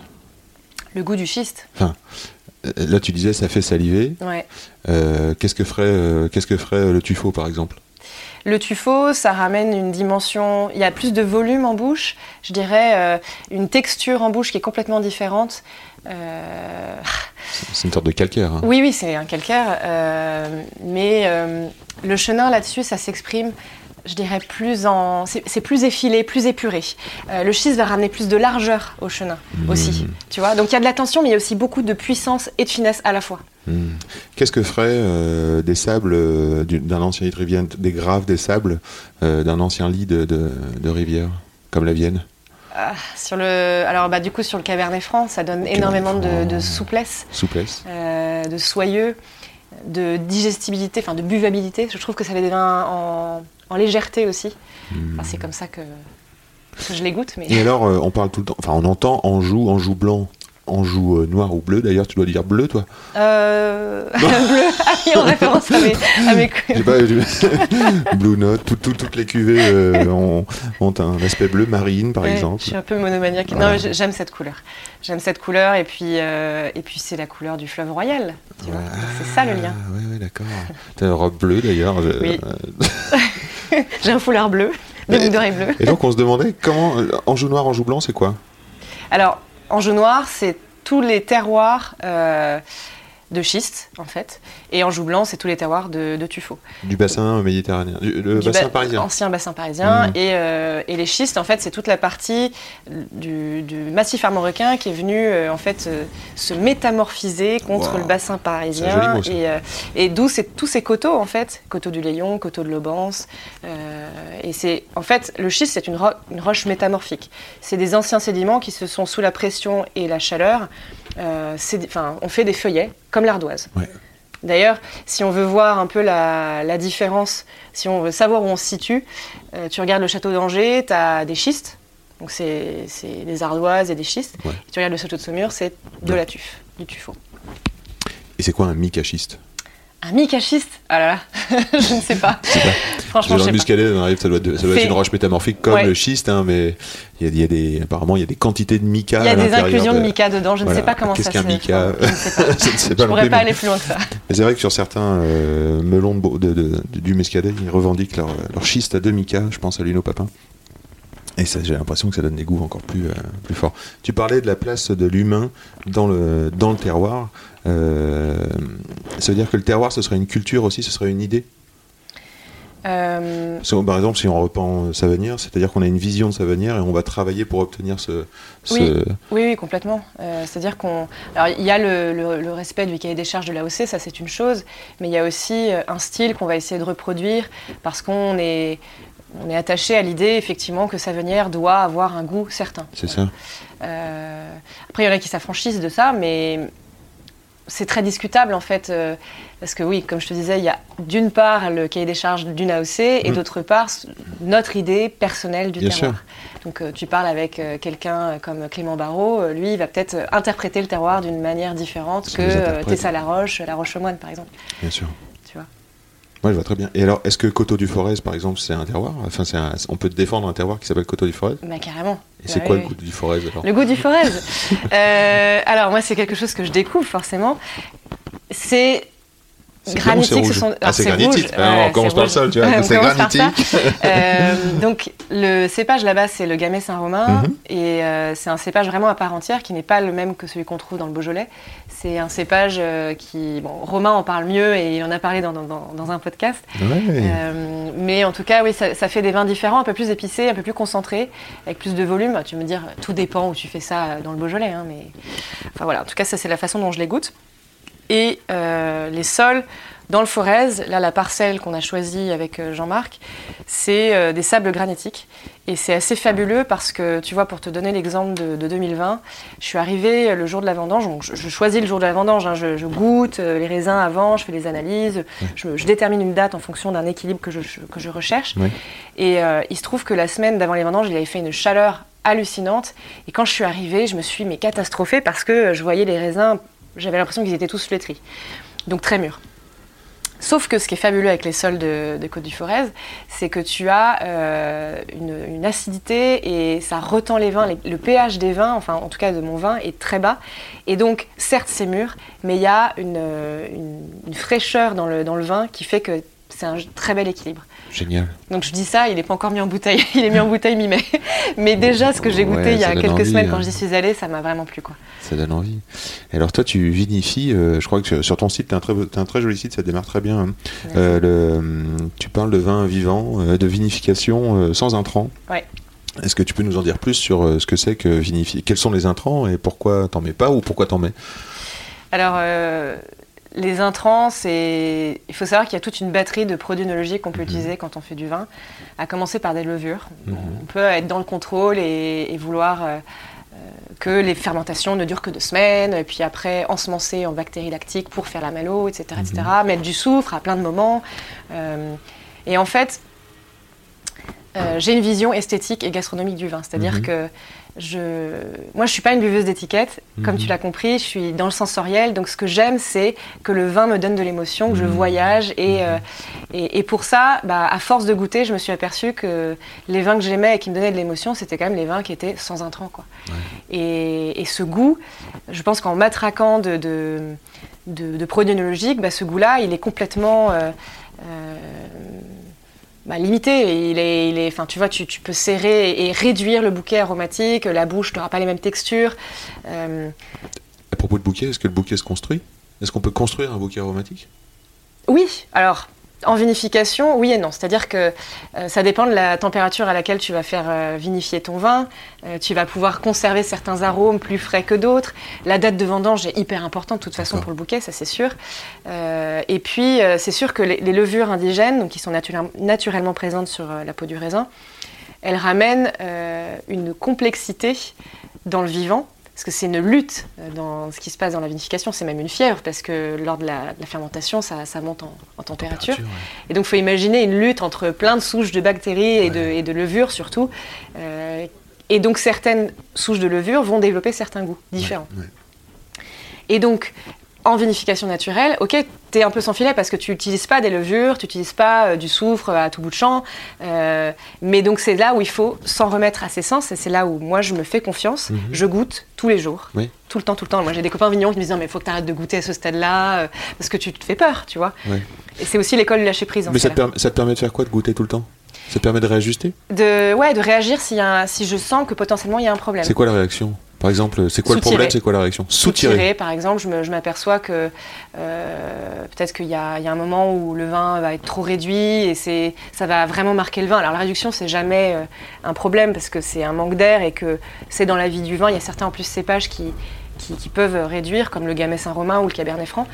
Le goût du schiste, Euh, Là, tu disais ça fait saliver. ouais. Euh, qu'est-ce que ferait, euh, que ferait le tuffeau par exemple? Le tuffeau, ça ramène une dimension. Il y a plus de volume en bouche, je dirais, euh, une texture en bouche qui est complètement différente. Euh, C'est une sorte de calcaire. hein. oui, oui, c'est un calcaire, euh, mais le chenin là-dessus, ça s'exprime. Je dirais plus en. C'est plus effilé, plus épuré. Euh, le schiste va ramener plus de largeur au chenin aussi. Tu vois Donc il y a de la tension, mais il y a aussi beaucoup de puissance et de finesse à la fois. Hmm. Qu'est-ce que ferait euh, des sables euh, du- d'un ancien lit de rivière, des graves des sables d'un ancien lit de, de- de rivière, comme la Vienne? Ah, sur le, alors bah, du coup sur le Cabernet Franc, ça donne énormément de, de souplesse, Souplesse euh, de soyeux, de digestibilité, enfin de buvabilité. Je trouve que ça fait des vins en, en légèreté aussi. Enfin, c'est comme ça que, que je les goûte. Mais... Et alors, euh, on parle tout le temps, enfin, on entend Anjou, Anjou blanc, Anjou euh, noir ou bleu. D'ailleurs, tu dois dire bleu, toi. Euh... bleu, ah oui, en référence à mes, à mes Blue Note, tout- tout- toutes les cuvées euh, ont, ont un aspect bleu marine, par Ouais, exemple. Je suis un peu monomaniaque. Voilà. Non, j'aime cette couleur. J'aime cette couleur et puis, euh, et puis c'est la couleur du fleuve royal. Tu vois. Donc, C'est ça le lien. Ouais, ouais, d'accord. T'as une robe bleue, d'ailleurs. Oui. J'ai un foulard bleu, des boucles d'oreilles bleues. Et donc, on se demandait comment. euh, Anjou noir, Anjou blanc, c'est quoi? Alors, Anjou noir, c'est tous les terroirs euh, de schiste, en fait. Et Anjou blanc, c'est tous les terroirs de, de tuffeau. Du bassin méditerranéen. Du, le Du bassin ba- parisien. Ancien bassin parisien. Et, euh, et les schistes, en fait, c'est toute la partie du, du massif armoricain qui est venu, euh, en fait, euh, se métamorphiser contre Wow. le bassin parisien. mot, et et d'où c'est tous ces coteaux, en fait. Coteau du Léon, coteau de l'Aubance. et c'est, en fait, le schiste, c'est une, ro- une roche métamorphique. C'est des anciens sédiments qui se sont, sous la pression et la chaleur, on fait des feuillets, comme l'ardoise. Ouais. D'ailleurs, si on veut voir un peu la, la différence, si on veut savoir où on se situe, euh, tu regardes le château d'Angers, tu as des schistes, donc c'est des ardoises et des schistes. Ouais. Et tu regardes le château de Saumur, c'est de Ouais. la tuffe, du tuffeau. Et c'est quoi un micachiste? Un micachiste? Ah là là, je ne sais pas. Franchement, je sais pas. on arrive, ça doit être, ça doit être une roche métamorphique comme Ouais. le schiste, hein, mais il y a, il y a des, apparemment il y a des quantités de mica Il y a des inclusions de de- mica dedans, je ne Voilà. sais pas comment Qu'est-ce ça qu'un se mica Je ne sais pas. Je ne sais pas Je pourrais plus, pas mais- aller plus loin que ça. Mais c'est vrai que sur certains euh, melons de, du muscadet, ils revendiquent leur, leur schiste à 2 mica, je pense à Lino Papin. Et ça, j'ai l'impression que ça donne des goûts encore plus, euh, plus forts. Tu parlais de la place de l'humain dans le, dans le terroir. Euh, ça veut dire que le terroir, ce serait une culture aussi, ce serait une idée? Euh, que, Par exemple, si on reprend Savanière, c'est-à-dire qu'on a une vision de Savanière et on va travailler pour obtenir ce... ce- Oui. Oui, oui, complètement. C'est-à-dire qu'on. Alors, il y a le, le- le respect du cahier des charges de l'AOC, ça c'est une chose, mais il y a aussi un style qu'on va essayer de reproduire parce qu'on est, on est attaché à l'idée, effectivement, que Savenière doit avoir un goût certain. C'est ça Euh, après, il y en a qui s'affranchissent de ça, mais c'est très discutable en fait. euh, parce que oui, comme je te disais, il y a d'une part le cahier des charges d'une AOC et Mm. d'autre part notre idée personnelle du Bien terroir. sûr. Donc euh, tu parles avec quelqu'un comme Clément Barrault, lui il va peut-être interpréter le terroir d'une manière différente que. Tessa Laroche, La Roche-aux-Moines par exemple. Bien sûr. Moi, je vois très bien. Et alors, est-ce que Coteau du Forez, par exemple, c'est un terroir? Enfin, c'est un- on peut défendre un terroir qui s'appelle Coteau du Forez? Bah, carrément. Et c'est quoi oui, le oui. goût du Forez alors? Le goût du Forez. Euh, alors moi c'est quelque chose que je découvre forcément. C'est C'est blanc ou c'est granitique. Ce sont... Ah, c'est granitique. Ah, on commence par le sol, tu vois, c'est granitique. Euh, donc le cépage là-bas c'est le Gamay Saint-Romain Mhm. et euh, c'est un cépage vraiment à part entière qui n'est pas le même que celui qu'on trouve dans le Beaujolais. C'est un cépage euh, qui, bon, Romain en parle mieux et il en a parlé dans, dans- un podcast. Ouais. Mais en tout cas, oui, ça, ça fait des vins différents, un peu plus épicés, un peu plus concentrés, avec plus de volume. Tu veux me dire, tout dépend où tu fais ça dans le Beaujolais, hein, mais enfin voilà. En tout cas, ça c'est la façon dont je les goûte. Et euh, les sols dans le Forez, là la parcelle qu'on a choisie avec euh, Jean-Marc, c'est euh, des sables granitiques. Et c'est assez fabuleux parce que, tu vois, pour te donner l'exemple de, de 2020, je suis arrivée le jour de la vendange, donc je, je choisis le jour de la vendange, hein, je, je goûte les raisins avant, je fais les analyses, je, je détermine une date en fonction d'un équilibre que je, que je recherche. Et euh, il se trouve que la semaine d'avant les vendanges, il avait fait une chaleur hallucinante. Et quand je suis arrivée, je me suis mais catastrophée parce que je voyais les raisins, j'avais l'impression qu'ils étaient tous flétris. Donc très mûrs. Sauf que ce qui est fabuleux avec les sols de, Côte du Forez, c'est que tu as euh, une, acidité et ça retend les vins. Le pH des vins, enfin en tout cas de mon vin, est très bas. Et donc, certes, c'est mûr, mais il y a une, euh, une fraîcheur dans le, dans le vin qui fait que c'est un très bel équilibre. Génial. Donc je dis ça, il n'est pas encore mis en bouteille, il est mis en bouteille mi-mai. Mais déjà, ce que j'ai goûté Ouais, il y a quelques envie, semaines hein. quand j'y suis allée, ça m'a vraiment plu. Quoi. Ça donne envie. Et alors toi, tu vinifies, euh, je crois que sur ton site, tu as, un très joli site, ça démarre très bien. hein. Euh, le, hum, tu parles de vin vivant, euh, de vinification sans intrants. Ouais. Est-ce que tu peux nous en dire plus sur ce que c'est que vinifier? Quels sont les intrants et pourquoi t'en mets pas ou pourquoi t'en mets? Alors, euh, les intrants, c'est... il faut savoir qu'il y a toute une batterie de produits œnologiques qu'on peut utiliser quand on fait du vin, à commencer par des levures. Mhm. On peut être dans le contrôle et, et vouloir euh, euh, que les fermentations ne durent que deux semaines, et puis après ensemencer en bactéries lactiques pour faire la malo, etc., etc. Mettre du soufre à plein de moments. Euh, et en fait, euh, j'ai une vision esthétique et gastronomique du vin. C'est-à-dire Mhm. que je... moi, je suis pas une buveuse d'étiquette. Comme Mhm. tu l'as compris, je suis dans le sensoriel. Donc, ce que j'aime, c'est que le vin me donne de l'émotion, que je Mhm. voyage. Et, euh, et, et pour ça, bah, à force de goûter, je me suis aperçue que les vins que j'aimais et qui me donnaient de l'émotion, c'était quand même les vins qui étaient sans intrants. Quoi. Et, et ce goût, je pense qu'en matraquant de, de, de- de produits bah, ce goût-là, il est complètement euh, euh, bah, limité. Il est, il est, enfin, tu vois, tu, tu peux serrer et, et réduire le bouquet aromatique. La bouche n'aura pas les mêmes textures. Euh, À propos de bouquet, est-ce que le bouquet se construit? Est-ce qu'on peut construire un bouquet aromatique? Oui, alors. En vinification, oui et non. C'est-à-dire que euh, ça dépend de la température à laquelle tu vas faire euh, vinifier ton vin. Euh, tu vas pouvoir conserver certains arômes plus frais que d'autres. La date de vendange est hyper importante de toute façon pour le bouquet, ça c'est sûr. Et puis c'est sûr que les, les levures indigènes, donc qui sont naturel- naturellement présentes sur la peau du raisin, elles ramènent une complexité dans le vivant. Parce que c'est une lutte euh, dans ce qui se passe dans la vinification, c'est même une fièvre, parce que lors de la, de la fermentation, ça, ça monte en, en température. ouais. Et donc, il faut imaginer une lutte entre plein de souches de bactéries et, de, et de levures surtout. Euh, et donc, certaines souches de levures vont développer certains goûts différents. Ouais. Et donc, en vinification naturelle, ok, t'es un peu sans filet parce que tu n'utilises pas des levures, tu n'utilises pas euh, du soufre à tout bout de champ. euh, mais donc, c'est là où il faut s'en remettre à ses sens et c'est là où moi je me fais confiance. Mhm. Je goûte tous les jours. Oui. Tout le temps, tout le temps. Moi, j'ai des copains vignons qui me disent mais il faut que tu arrêtes de goûter à ce stade-là euh, parce que tu te fais peur, tu vois. Et c'est aussi l'école du lâcher prise. dans Mais ce ça te, permet, ça te permet de faire quoi de goûter tout le temps? Ça te permet de réajuster? De, ouais, de réagir s'il y a un- si je sens que potentiellement il y a un problème. C'est quoi la réaction? Par exemple, c'est quoi le Soutirer. problème C'est quoi la réaction? Soutirer, par exemple, je m'aperçois que euh, peut-être qu'il y, y a un moment où le vin va être trop réduit et ça va vraiment marquer le vin. Alors la réduction, c'est jamais euh, un problème parce que c'est un manque d'air et que c'est dans la vie du vin. Il y a certains en plus cépages qui, qui, qui peuvent réduire, comme le Gamay Saint-Romain ou le Cabernet Franc.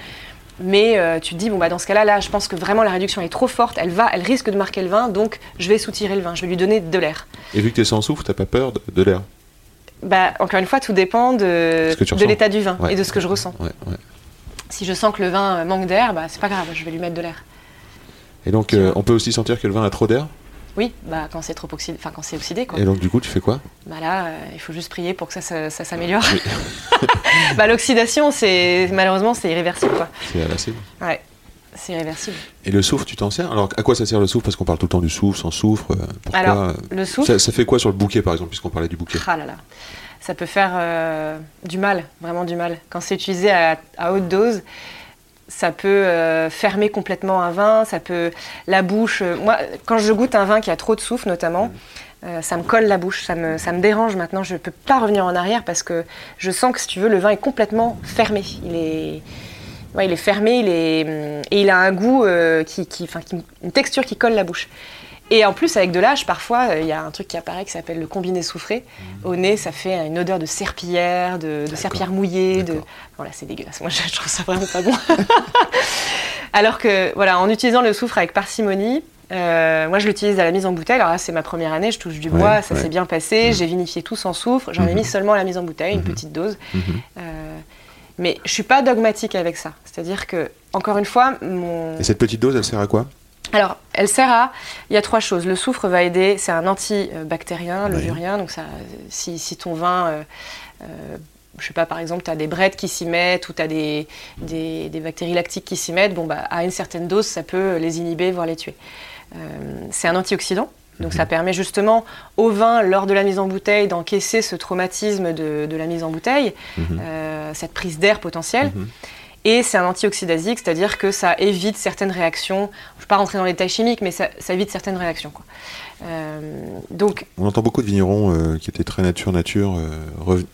Mais euh, tu te dis, bon, bah, dans ce cas-là, là, je pense que vraiment la réduction est trop forte, elle, va, elle risque de marquer le vin, donc je vais soutirer le vin, je vais lui donner de l'air. Et vu que tu es sans souffle, t'as pas peur de, de l'air? Bah, encore une fois, tout dépend de, l'état du vin Ouais. et de ce que je ressens. Ouais, ouais. Si je sens que le vin manque d'air, bah, c'est pas grave, je vais lui mettre de l'air. Et donc, euh, on peut aussi sentir que le vin a trop d'air? Oui, bah, quand c'est trop oxydé, enfin quand c'est oxydé, quoi. Et donc, du coup, tu fais quoi? Bah là, euh, il faut juste prier pour que ça, ça, ça s'améliore. bah, l'oxydation, c'est malheureusement, c'est irréversible. C'est à l'acide. Ouais, c'est irréversible. Et le soufre, tu t'en sers? Alors, à quoi ça sert le soufre? Parce qu'on parle tout le temps du soufre, sans soufre. euh, Pourquoi Alors, Le soufre, ça, ça fait quoi sur le bouquet, par exemple, puisqu'on parlait du bouquet? Ah là là, ça peut faire euh, du mal, vraiment du mal. Quand c'est utilisé à, à haute dose, ça peut euh, fermer complètement un vin, ça peut la bouche. euh, moi, quand je goûte un vin qui a trop de soufre, notamment, euh, ça me colle la bouche, ça me, ça me dérange. Maintenant, je ne peux pas revenir en arrière parce que je sens que si tu veux, le vin est complètement fermé. Il est Ouais, il est fermé, il est, et il a un goût, euh, qui, qui, enfin, qui- une texture qui colle la bouche. Et en plus, avec de l'âge, parfois, euh, il y a un truc qui apparaît qui s'appelle le combiné soufré. Au nez, ça fait une odeur de serpillière, de, de serpillière mouillée. De... Voilà, c'est dégueulasse. Moi, je, trouve ça vraiment pas bon. Alors que, voilà, en utilisant le soufre avec parcimonie, euh, moi, je l'utilise à la mise en bouteille. Alors là, c'est ma première année, je touche du bois, Ouais, ça ouais. s'est bien passé. J'ai vinifié tout sans soufre. J'en ai Mhm. mis seulement à la mise en bouteille, une petite dose. Euh, mais je suis pas dogmatique avec ça. C'est-à-dire que, encore une fois, mon... Et cette petite dose, elle sert à quoi? Alors, elle sert à. Il y a trois choses. Le soufre va aider, c'est un antibactérien, Oui. levurien. Donc, ça, si, si ton vin. euh, euh, je sais pas, par exemple, tu as des brettes qui s'y mettent ou tu as des, des, des bactéries lactiques qui s'y mettent, bon, bah, à une certaine dose, ça peut les inhiber, voire les tuer. Euh, c'est un antioxydant, donc ça permet justement au vin, lors de la mise en bouteille, d'encaisser ce traumatisme de, de la mise en bouteille, Mhm. euh, cette prise d'air potentielle. Mhm. Et c'est un antioxydasique, c'est-à-dire que ça évite certaines réactions. Je ne vais pas rentrer dans les détails chimiques, mais ça, ça évite certaines réactions. Quoi. Euh, donc, On entend beaucoup de vignerons euh, qui étaient très nature-nature euh, rev-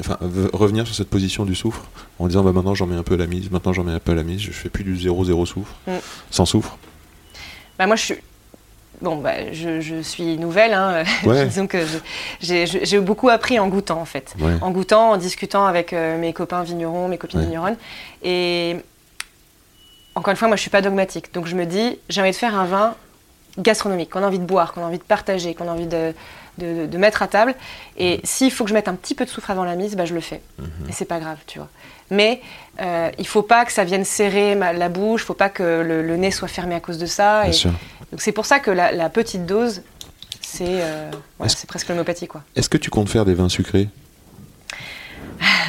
revenir sur cette position du soufre en disant bah, maintenant j'en mets un peu à la mise, maintenant j'en mets un peu à la mise, je fais plus du 0-0 soufre, Mm. sans soufre. bah, moi, je suis. Bon, bah, je, je suis nouvelle. Hein. Ouais. Disons que je- j'ai beaucoup appris en goûtant, en fait. Ouais. En goûtant, en discutant avec euh, mes copains vignerons, mes copines Ouais. vigneronnes. Et encore une fois, moi, je suis pas dogmatique. Donc, je me dis, j'ai envie de faire un vin gastronomique, qu'on a envie de boire, qu'on a envie de partager, qu'on a envie de, de- de mettre à table. Et s'il faut que je mette un petit peu de soufre avant la mise, bah, je le fais. Et c'est pas grave, tu vois. Mais euh, il faut pas que ça vienne serrer ma- la bouche, il faut pas que le, le nez soit fermé à cause de ça. Et sûr. donc c'est pour ça que la, la petite dose, c'est euh, voilà, presque l'homéopathie. Est-ce que tu comptes faire des vins sucrés?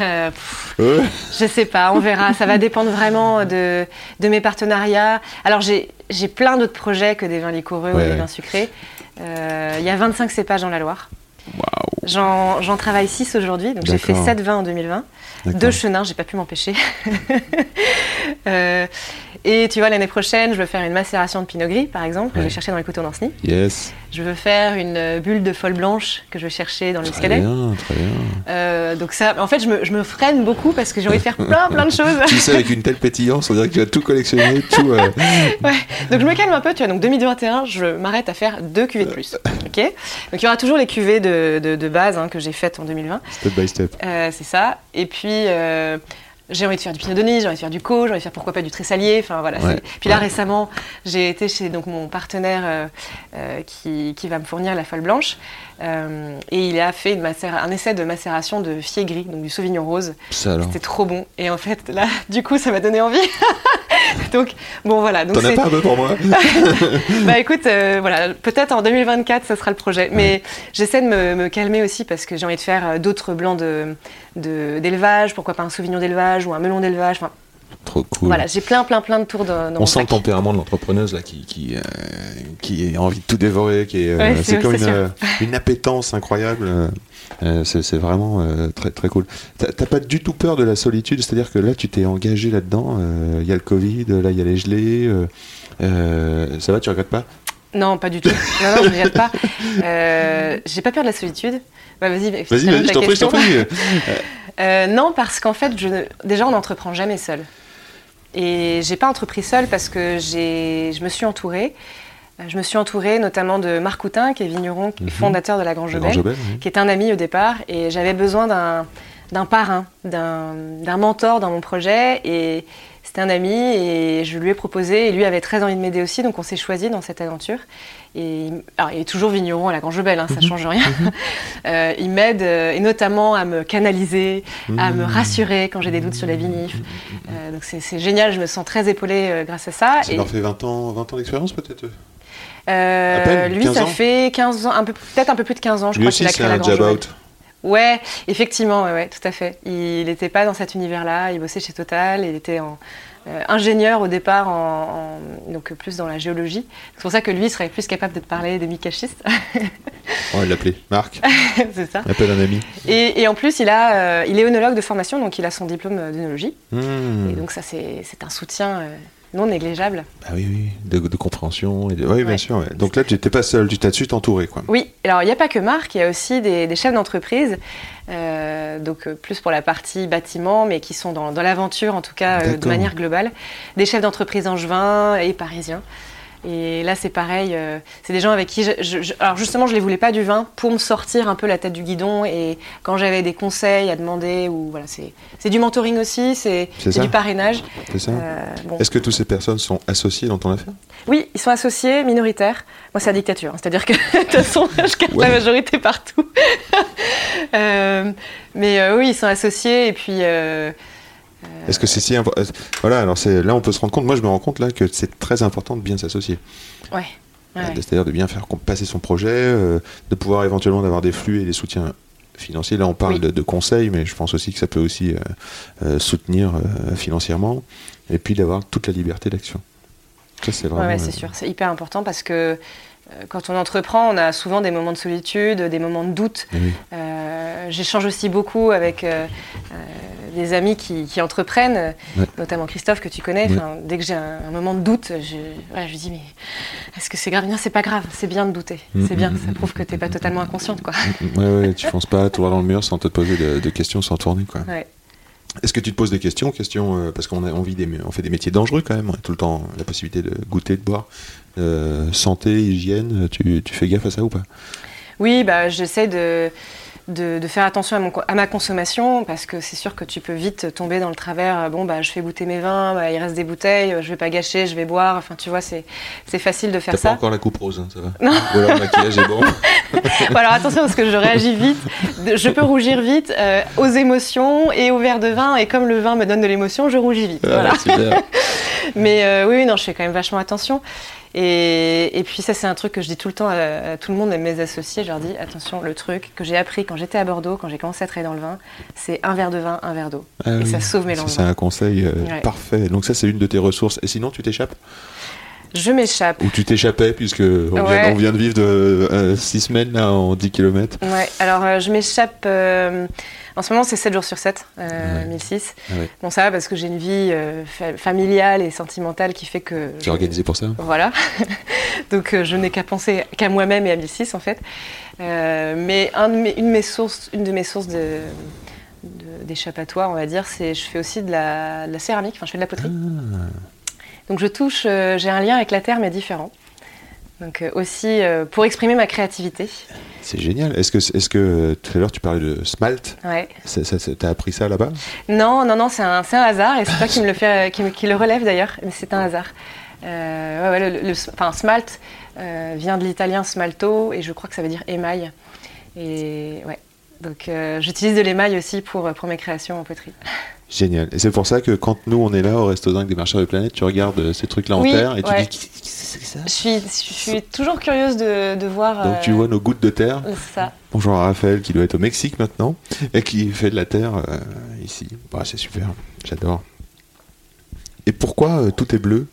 Euh, pff, Ouais. Je sais pas, on verra. Ça va dépendre vraiment de, de mes partenariats. Alors, j'ai plein d'autres projets que des vins liquoreux ou des ouais. vins sucrés. Euh, Il y a 25 cépages dans la Loire. Waouh. J'en travaille 6 aujourd'hui. Donc, j'ai fait D'accord. 7 vins en 2020. D'accord. Deux chenins, j'ai pas pu m'empêcher. Euh, et tu vois, l'année prochaine, je veux faire une macération de pinot gris, par exemple, que je Ouais. vais chercher dans les coteaux d'Anceny. Yes. Je veux faire une bulle de folle blanche que je vais chercher dans le Très Muscadet. bien, très bien. Euh, donc ça, en fait, je me, je me freine beaucoup parce que j'ai envie de faire plein, plein de choses. tu sais, avec une telle pétillance, on dirait que tu vas tout collectionner, tout. euh, Ouais. Donc je me calme un peu, tu vois. Donc 2021, je m'arrête à faire deux cuvées de plus. Ok. Donc il y aura toujours les cuvées de, de, de base hein, que j'ai faites en 2020. step by step. Euh, c'est ça. Et puis euh, j'ai envie de faire du pinot Denis, j'ai envie de faire du co, j'ai envie de faire pourquoi pas du tressalier. Enfin voilà. Ouais. Puis là Ouais. récemment, j'ai été chez donc mon partenaire euh, qui, qui va me fournir la folle blanche Euh, et il a fait une un essai de macération de fier gris, donc du sauvignon rose. C'était trop bon. Et en fait là, du coup, ça m'a donné envie. donc bon voilà. T'en as c'est- pas un peu pour moi bah écoute, euh, voilà, peut-être en 2024, ça sera le projet. Mais j'essaie de me, me calmer aussi parce que j'ai envie de faire euh, d'autres blancs de- de- d'élevage, pourquoi pas un sauvignon d'élevage ou un melon d'élevage. Enfin, Trop cool. Voilà, j'ai plein, plein, plein de tours dans, dans On mon sent le tempérament de l'entrepreneuse là qui qui, euh, qui a envie de tout dévorer, qui est, euh, Ouais, c'est c'est- comme une, euh, une appétence incroyable. c'est c'est vraiment très très cool. T'as t'as pas du tout peur de la solitude, c'est-à-dire que là tu t'es engagé là-dedans. Il y a le Covid, là il y a les gelées. ça va, tu regrettes pas? Non, pas du tout. Non, non, je ne regrette pas. Euh, j'ai pas peur de la solitude. Vas-y, Vas-y, vas-y, je t'en prie, je t'en question. prie. Euh, non, parce qu'en fait, je déjà, on n'entreprend jamais seul. Et j'ai pas entrepris seul parce que je me suis entourée. Euh, Je me suis entourée notamment de Marc Coutin, qui est vigneron, Mhm. fondateur de la Grange oui. qui est un ami au départ. Et j'avais besoin d'un, parrain, d'un, d'un mentor dans mon projet. Et c'était un ami et je lui ai proposé. Et lui avait très envie de m'aider aussi. Donc on s'est choisi dans cette aventure. Et alors, il est toujours vigneron à la Grange Belle, hein, ça change rien. Euh, il m'aide euh, et notamment à me canaliser, à me rassurer quand j'ai des doutes sur les vinifs. Euh, donc c'est génial, je me sens très épaulée euh, grâce à ça. Ça Et, leur fait 20 ans, 20 ans d'expérience peut-être euh, peine, lui, 15 ça ans? fait 15 ans, un peu, peut-être un peu plus de 15 ans, je Lui crois aussi qu'il a c'est créé la un Grange. Ouais, effectivement, ouais, ouais, tout à fait. Il n'était pas dans cet univers-là, il bossait chez Total, il était en, euh, ingénieur au départ, en, en- donc plus dans la géologie. C'est pour ça que lui serait plus capable de te parler des micachistes, On va l'appeler. Marc, c'est ça. appelle un ami. Et, et en plus, il, a, euh, il est œnologue de formation, donc il a son diplôme d'œnologie. Hmm. Et donc ça, c'est c'est un soutien euh, non négligeable. Ah oui, oui, de, de compréhension. Et de... Oui, bien sûr. ouais. Donc là, tu n'étais pas seul, tu t'as su t'entourer. Quoi. Oui, alors il n'y a pas que Marc, il y a aussi des, des chefs d'entreprise, euh, donc euh, plus pour la partie bâtiment, mais qui sont dans, dans l'aventure en tout cas euh, de manière globale. Des chefs d'entreprise angevins et parisiens. Et là, c'est pareil, euh, c'est des gens avec qui. Je, je- je- alors, justement, je les voulais pas du vin pour me sortir un peu la tête du guidon. Et quand j'avais des conseils à demander, ou voilà, c'est du mentoring aussi, c'est du parrainage. C'est ça Euh, bon. Est-ce que toutes ces personnes sont associées dans ton affaire? Oui, ils sont associés, minoritaires. Moi, c'est la dictature. hein. C'est-à-dire que, de toute façon, je garde Ouais. la majorité partout. Euh, mais oui, ils sont associés. Et puis, Est-ce que c'est si important Voilà, alors c'est là on peut se rendre compte. Moi, je me rends compte là que c'est très important de bien s'associer. ouais. ouais. Euh, C'est-à-dire de bien faire passer son projet, euh, de pouvoir éventuellement d'avoir des flux et des soutiens financiers. Là, on parle Oui. de, de conseils, mais je pense aussi que ça peut aussi euh, euh, soutenir euh, financièrement, et puis d'avoir toute la liberté d'action. Ça, c'est vraiment. ouais, c'est euh, sûr. C'est hyper important parce que euh, quand on entreprend, on a souvent des moments de solitude, des moments de doute. eh oui. Euh, J'échange aussi beaucoup avec euh, euh, des amis qui, qui entreprennent, euh, Ouais. notamment Christophe que tu connais. Ouais. Dès que j'ai un, un moment de doute, je, voilà, je dis mais est-ce que c'est grave? Non, c'est pas grave, c'est bien de douter. Mm, C'est bien, mm, ça mm, prouve que t'es pas totalement inconsciente, quoi. Ouais, tu fonces pas droit dans le mur sans te poser de, de questions, sans tourner, quoi. Est-ce que tu te poses des questions, questions euh, parce qu'on a, on vit des, on fait des métiers dangereux quand même, on a tout le temps la possibilité de goûter, de boire. Euh, santé, hygiène, tu, tu fais gaffe à ça ou pas? Oui, bah, j'essaie de, de, de faire attention à, mon, co- à ma consommation parce que c'est sûr que tu peux vite tomber dans le travers. euh, Bon, bah, je fais goûter mes vins, bah, il reste des bouteilles, je vais pas gâcher, je vais boire. Enfin, tu vois, c'est c'est facile de faire T'as pas ça. encore la coupe rose, hein, ça va Non. Alors le maquillage est bon. Bon, alors attention parce que je réagis vite. Je peux rougir vite euh, aux émotions et au verre de vin. Et comme le vin me donne de l'émotion, je rougis vite. Voilà. Ah, super. Mais euh, oui, oui, non, je fais quand même vachement attention. Et, et puis ça, c'est un truc que je dis tout le temps à, à tout le monde, à mes associés. Je leur dis, attention, le truc que j'ai appris quand j'étais à Bordeaux, quand j'ai commencé à travailler dans le vin, c'est un verre de vin, un verre d'eau. Ah et oui. ça sauve mes lendemains. C'est un conseil euh, Ouais. parfait. Donc ça, c'est une de tes ressources. Et sinon, tu t'échappes? Je m'échappe. Ou tu t'échappais, puisque on, vient, Ouais. on vient de vivre de 6 semaines là, en 10 km. Ouais, alors euh, je m'échappe. En ce moment, c'est 7 jours sur 7, euh, Ouais. 1006. Ah ouais. Bon, ça va parce que j'ai une vie euh, fa- familiale et sentimentale qui fait que. Tu es organisé pour ça? Voilà. Donc euh, je n'ai qu'à penser qu'à moi-même et à 1006 en fait. Euh, mais un de mes- une, de mes sources, une de mes sources de, d'échappatoire, on va dire, c'est je fais aussi de la, de la céramique, enfin je fais de la poterie. Donc je touche, j'ai un lien avec la terre mais différent. Donc euh, aussi euh, pour exprimer ma créativité. C'est génial. Est-ce que, est-ce que euh, tout à l'heure tu parlais de smalt? Ouais. T'as appris ça là-bas? Non, non, non, c'est un, c'est un hasard et c'est toi qui me le fait, qui, le relève d'ailleurs, mais c'est un hasard. Euh, ouais, ouais, le, le- enfin, smalt euh, vient de l'italien smalto et je crois que ça veut dire émail. Et ouais, donc euh, j'utilise de l'émail aussi pour, pour mes créations en poterie. Génial. Et c'est pour ça que quand nous on est là au Resto Dingue des Marcheurs de Planète, tu regardes euh, ces trucs-là en terre et tu dis qu'est-ce que c'est ça? Je suis, je suis toujours curieuse de, de voir. Donc tu euh, vois nos gouttes de terre. ça. Bonjour à Raphaël qui doit être au Mexique maintenant et qui fait de la terre euh, ici. Bah, c'est super, j'adore. Et pourquoi euh, tout est bleu?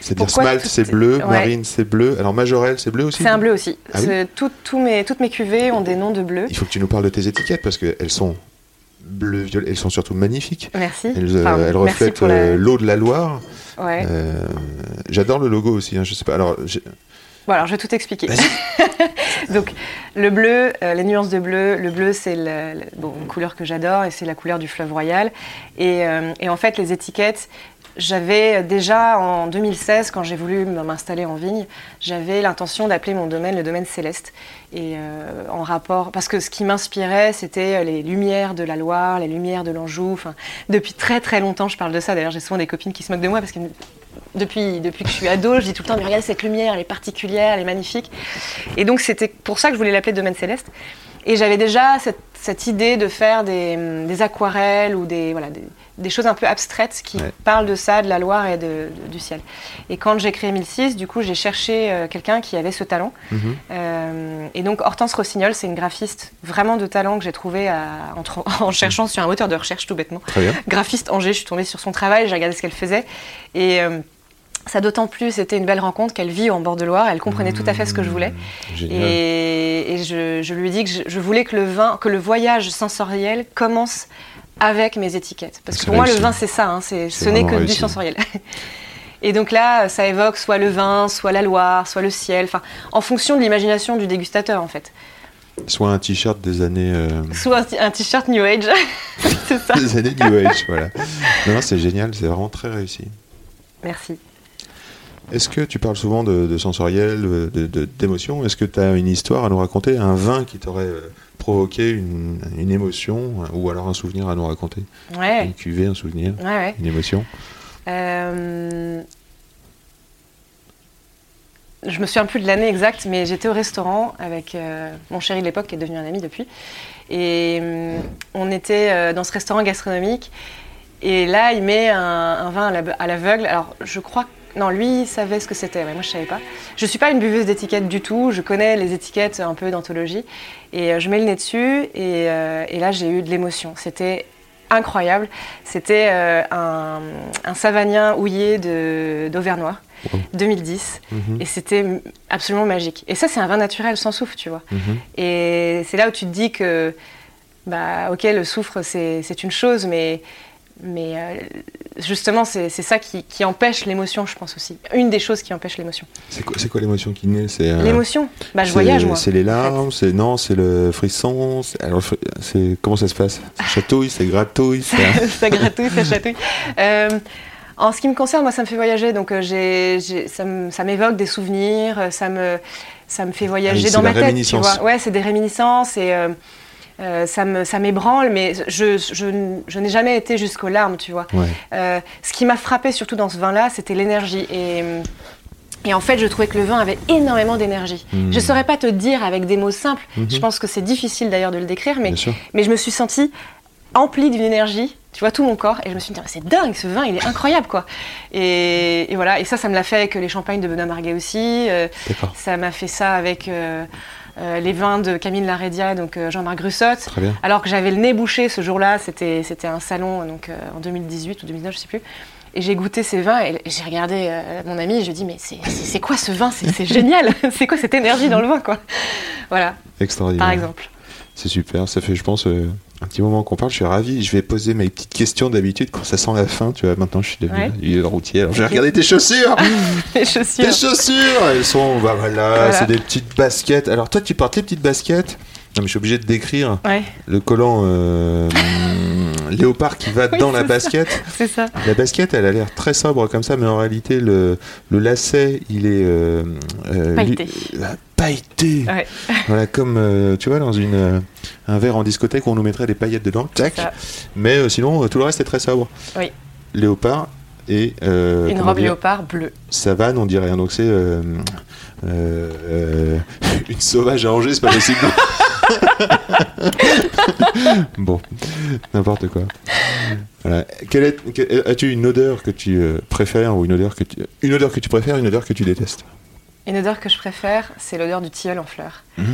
C'est-à-dire Pourquoi Smalt c'est est- bleu, ouais. Marine c'est bleu, alors Majorelle c'est bleu aussi C'est un bleu aussi. Ah oui C'est- tout- tous mes, toutes mes cuvées ont des noms de bleu. Il faut que tu nous parles de tes étiquettes parce qu'elles sont bleu, violet, elles sont surtout magnifiques. Merci. Elles, euh, elles reflètent euh, l'eau de la Loire. Ouais. Euh, J'adore le logo aussi, hein, je sais pas. Alors, Bon, alors je vais tout expliquer. Donc, le bleu, euh, les nuances de bleu, le bleu, c'est bon, une couleur que j'adore et c'est la couleur du fleuve royal. Et, euh, et en fait, les étiquettes, j'avais déjà en 2016, quand j'ai voulu m'installer en vigne, j'avais l'intention d'appeler mon domaine le domaine céleste. Et euh, en rapport, parce que ce qui m'inspirait, c'était les lumières de la Loire, les lumières de l'Anjou. Depuis très très longtemps, je parle de ça. D'ailleurs, j'ai souvent des copines qui se moquent de moi parce que depuis, depuis que je suis ado, je dis tout le temps, mais regarde cette lumière, elle est particulière, elle est magnifique. Et donc c'était pour ça que je voulais l'appeler Domaine Céleste. Et j'avais déjà cette, idée de faire des, des aquarelles ou des, voilà, des, des choses un peu abstraites qui Ouais. parlent de ça, de la Loire et de- de- du ciel. Et quand j'ai créé 1006, du coup, j'ai cherché euh, quelqu'un qui avait ce talent. Mhm. Euh, et donc Hortense Rossignol, c'est une graphiste vraiment de talent que j'ai trouvé à- en, en cherchant sur un moteur de recherche tout bêtement très bien. graphiste Angers, je suis tombée sur son travail, j'ai regardé ce qu'elle faisait. Et euh, ça d'autant plus été une belle rencontre qu'elle vit en bord de Loire, elle comprenait tout à fait ce que je voulais. Mmh, Génial. Et, et je, je lui ai dit que je, je voulais que le vin, que le voyage sensoriel commence avec mes étiquettes. Parce que pour moi, le vin, c'est ça, hein, ce n'est que du réussi. sensoriel. Et donc là, ça évoque soit le vin, soit la Loire, soit le ciel, enfin, en fonction de l'imagination du dégustateur, en fait. Soit un t-shirt des années, euh, Soit un t-shirt New Age, c'est ça. des années New Age, voilà. Non, non, c'est génial, c'est vraiment très réussi. Merci. Est-ce que tu parles souvent de, de sensoriel, de- de- d'émotion? Est-ce que tu as une histoire à nous raconter, un vin qui t'aurait euh, provoqué une, une émotion ou alors un souvenir à nous raconter Ouais, Une cuvée, un souvenir, ouais, ouais. une émotion Euh, Je me souviens plus de l'année exacte, mais j'étais au restaurant avec euh, mon chéri de l'époque, qui est devenu un ami depuis. Et hum, on était euh, dans ce restaurant gastronomique. Et là, il met un, un vin à la- à l'aveugle. Alors, je crois. Non, lui, il savait ce que c'était. ouais, moi, je savais pas. Je suis pas une buveuse d'étiquettes du tout. Je connais les étiquettes un peu d'anthologie. Et euh, je mets le nez dessus. Et, euh, et là, j'ai eu de l'émotion. C'était incroyable. C'était euh, un, un savagnin houillé de- d'Auvernois, Wow. 2010. Mhm, Et c'était absolument magique. Et ça, c'est un vin naturel sans souffle, tu vois. mhm. Et c'est là où tu te dis que bah ok, le soufre c'est une chose, mais mais euh, justement c'est ça qui, qui empêche l'émotion, je pense aussi. Une des choses qui empêche l'émotion. C'est quoi, quoi l'émotion qui naît? C'est euh, L'émotion, bah je voyage moi. C'est les larmes, c'est non, c'est le frisson. Alors, c'est comment ça se passe? C'est chatouille, c'est gratouille, c'est ça gratouille, ça chatouille. Euh, en ce qui me concerne, moi, ça me fait voyager, donc euh, j'ai, j'ai- ça, me- ça m'évoque des souvenirs, ça me, ça me fait voyager Ah c'est dans ma tête, tu réminiscence. vois. Ouais, c'est des réminiscences et euh, euh, ça, m'ébranle, mais je, je, je n'ai jamais été jusqu'aux larmes, tu vois. ouais. Euh, ce qui m'a frappé surtout dans ce vin-là, c'était l'énergie. Et, et en fait, je trouvais que le vin avait énormément d'énergie. Mm. Je ne saurais pas te dire avec des mots simples. Mhm. Je pense que c'est difficile d'ailleurs de le décrire, mais mais je me suis sentie emplie d'une énergie, tu vois, tout mon corps, et je me suis dit, c'est dingue, ce vin, il est incroyable, quoi. Et, et voilà, et ça, ça me l'a fait avec les champagnes de Benoît Marguet aussi, euh, ça m'a fait ça avec euh, euh, les vins de Camille Larédia, donc euh, Jean-Marc Grussotte. Alors que j'avais le nez bouché ce jour-là, c'était c'était un salon donc euh, en 2018 ou 2019, je sais plus. Et j'ai goûté ces vins et j'ai regardé mon ami et je lui ai dit mais c'est- c'est c'est quoi ce vin? C'est génial C'est quoi cette énergie dans le vin quoi? Voilà, Extraordinaire. par exemple. C'est super. Ça fait, je pense, un petit moment qu'on parle. Je suis ravi. Je vais poser mes petites questions d'habitude quand ça sent la fin. Tu vois, maintenant, je suis devenu Ouais. routier. Alors, j'ai regardé tes chaussures. Les chaussures. tes chaussures, elles sont, bah voilà, Voilà. c'est des petites baskets. Alors, toi, tu portes les petites baskets? Non, mais je suis obligé de décrire Ouais, le collant euh, hum, léopard qui va Oui, dans la basket. c'est ça. La basket, elle a l'air très sobre comme ça, mais en réalité, le, le lacet, il est euh, euh, Pailleté. lui- euh, pailleté. Ouais. Voilà, comme tu vois, dans une, un verre en discothèque où on nous mettrait des paillettes dedans. Tac. Mais sinon, tout le reste est très sobre. Oui. Léopard et. euh, Une robe léopard bleue. Savane, on dirait. Donc c'est. euh, euh, euh, une sauvage à Angers, c'est pas possible. bon, n'importe quoi. Voilà. Quelle est, As-tu une odeur que tu euh, préfères ou une odeur que tu, une odeur que tu préfères, une odeur que tu détestes? Une odeur que je préfère, c'est l'odeur du tilleul en fleurs. Mmh,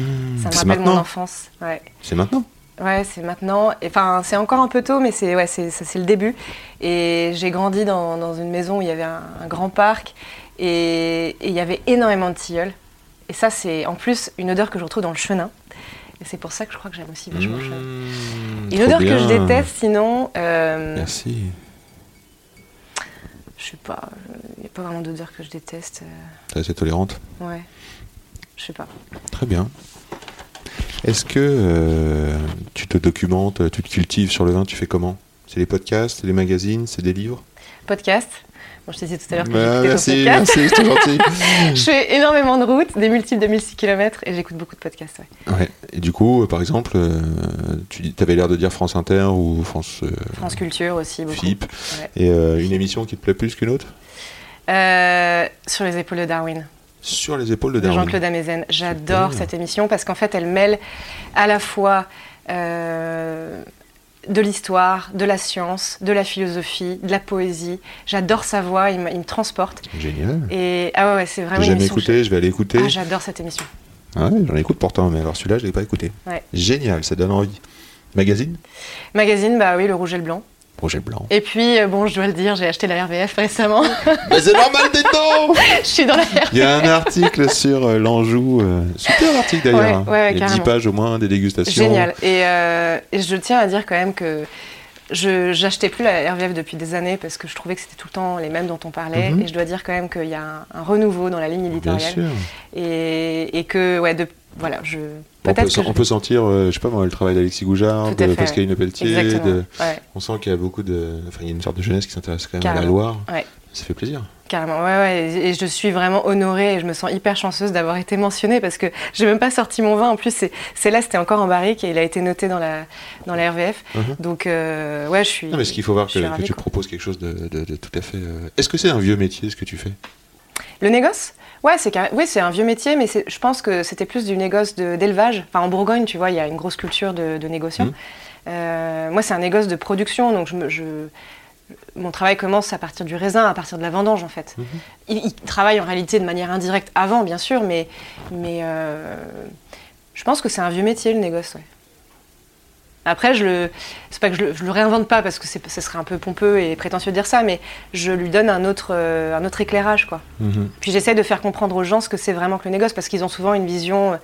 Ça me rappelle mon enfance. Ouais. C'est maintenant? Ouais, c'est maintenant. Enfin, c'est encore un peu tôt, mais c'est ouais, c'est le début. Et j'ai grandi dans, dans une maison où il y avait un, un grand parc et et il y avait énormément de tilleuls. Et ça, c'est en plus une odeur que je retrouve dans le chenin. Et c'est pour ça que je crois que j'aime aussi vachement le chenin. Mmh, Une odeur que je déteste, sinon, euh, Merci. je sais pas, il n'y a pas vraiment d'odeur que je déteste. T'es assez tolérante. euh, ouais, je sais pas. Très bien. Est-ce que euh, tu te documentes, tu te cultives sur le vin Tu fais comment? C'est des podcasts, c'est des magazines, c'est des livres? Podcast. Bon, je te disais tout à l'heure que Bah, j'écoutais Merci, podcast. merci, c'est gentil. Je fais énormément de routes, des multiples de 1006 km et j'écoute beaucoup de podcasts. Ouais. Ouais. Et du coup, euh, par exemple, euh, tu avais l'air de dire France Inter ou France euh, France Culture aussi, beaucoup. FIP. Ouais. Et euh, une émission qui te plaît plus qu'une autre? Sur les épaules de Darwin, Sur les épaules de Darwin. Jean-Claude Amezen. J'adore cette émission parce qu'en fait, elle mêle à la fois euh, de l'histoire, de la science, de la philosophie, de la poésie. J'adore sa voix, il me, il me transporte. Génial. Et ah ouais, ouais, c'est vraiment J'ai jamais écouté, je vais aller écouter. Ah, j'adore cette émission. Ah ouais, j'en écoute pourtant, mais alors celui-là, je l'ai pas écouté. Ouais. Génial, ça donne envie. Magazine? Magazine, bah oui, le rouge et le blanc. Projet blanc. Et puis, euh, bon, je dois le dire, j'ai acheté la RVF récemment. Mais c'est normal, t'es dedans je suis dans la RVF. Il y a un article sur euh, l'Anjou, euh, super article d'ailleurs. Ouais, hein. ouais, ouais, Il y a 10 carrément. pages au moins, des dégustations. Génial. Et, euh, et je tiens à dire quand même que je j'achetais plus la RVF depuis des années parce que je trouvais que c'était tout le temps les mêmes dont on parlait. Mhm. Et je dois dire quand même qu'il y a un, un renouveau dans la ligne Bien éditoriale. sûr. Et, et que, ouais, de, voilà, je. On peut, que je sentir, euh, je sais pas moi, le travail d'Alexis Goujard, de fait, Pascaline Pelletier. De- Ouais, On sent qu'il y a beaucoup de. Enfin, il y a une sorte de jeunesse qui s'intéresse quand même à la. Loire. Ouais. Ça fait plaisir. carrément. Ouais, ouais. Et, je suis vraiment honorée et je me sens hyper chanceuse d'avoir été mentionnée parce que j'ai même pas sorti mon vin. En plus, c'est là, c'était encore en barrique et il a été noté dans la, dans la RVF. Mhm. Donc, euh, ouais, je suis. Non, mais ce qu'il faut voir que, suis que ravie, tu quoi. proposes quelque chose de, de- de tout à fait. euh, Est-ce que c'est un vieux métier ce que tu fais? Le négoce? Ouais, c'est oui, c'est un vieux métier, mais je pense que c'était plus du négoce de- d'élevage. Enfin, en Bourgogne, tu vois, il y a une grosse culture de, de négociants. Mhm. Euh, moi, c'est un négoce de production, donc je, me- je- mon travail commence à partir du raisin, à partir de la vendange, en fait. Mhm. Il, il travaille en réalité de manière indirecte avant, bien sûr, mais, mais euh, je pense que c'est un vieux métier, le négoce, ouais. Après, je le, c'est pas que je le, je le réinvente pas parce que c'est- ce serait un peu pompeux et prétentieux de dire ça, mais je lui donne un autre, euh, un autre éclairage, quoi. Mhm. Puis j'essaie de faire comprendre aux gens ce que c'est vraiment que le négoce, parce qu'ils ont souvent une vision euh,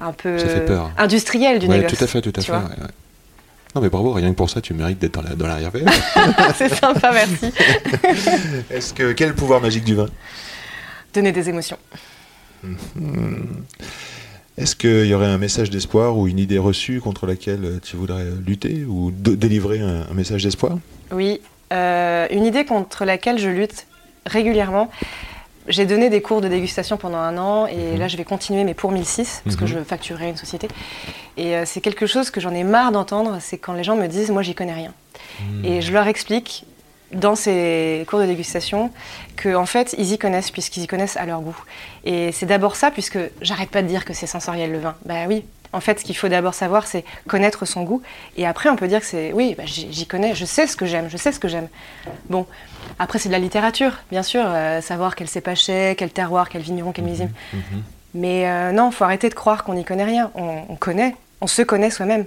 un peu industrielle du Ouais, négoce. Tout à fait, tout à fait. vois. ouais, ouais. Non mais bravo, rien que pour ça, tu mérites d'être dans la, dans la c'est sympa, merci. Est-ce que quel pouvoir magique du vin? Donner des émotions. Est-ce qu'il y aurait un message d'espoir ou une idée reçue contre laquelle euh, tu voudrais lutter ou délivrer un, un message d'espoir? Oui, euh, une idée contre laquelle je lutte régulièrement. J'ai donné des cours de dégustation pendant un an et là je vais continuer mais pour 1006 parce que Mhm. je facturerai une société. Et euh, c'est quelque chose que j'en ai marre d'entendre, c'est quand les gens me disent moi j'y connais rien. Et je leur explique dans ces cours de dégustation que en fait ils y connaissent puisqu'ils y connaissent à leur goût. Et c'est d'abord ça puisque j'arrête pas de dire que c'est sensoriel le vin. Bah oui. En fait, ce qu'il faut d'abord savoir, c'est connaître son goût. Et après, on peut dire que c'est. Oui, bah, j'y connais, je sais ce que j'aime, je sais ce que j'aime. Bon, après, c'est de la littérature, bien sûr, euh, savoir quel cépachet, quel terroir, quel vigneron, quel millésime. Mais euh, non, faut arrêter de croire qu'on n'y connaît rien. On, on connaît, on se connaît soi-même.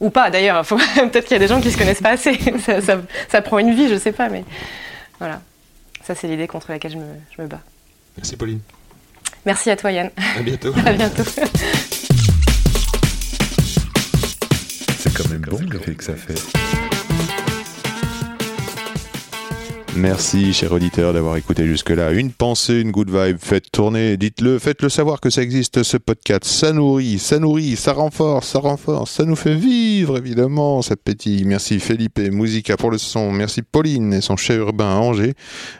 Ou pas, d'ailleurs. Faut- Peut-être qu'il y a des gens qui se connaissent pas assez. ça, ça- ça prend une vie, je sais pas, mais voilà. Ça, c'est l'idée contre laquelle je me, je me bats. Merci Pauline. Merci à toi, Yann. À bientôt. à bientôt. C'est quand même bon l'effet que ça fait. Merci, cher auditeur, d'avoir écouté jusque-là. Une pensée, une good vibe, faites tourner, dites-le, faites-le savoir que ça existe, ce podcast. Ça nourrit, ça nourrit, ça renforce, ça renforce, ça nous fait vivre, évidemment, ça pétille. Merci Felipe Musica pour le son. Merci Pauline et son chef urbain à Angers.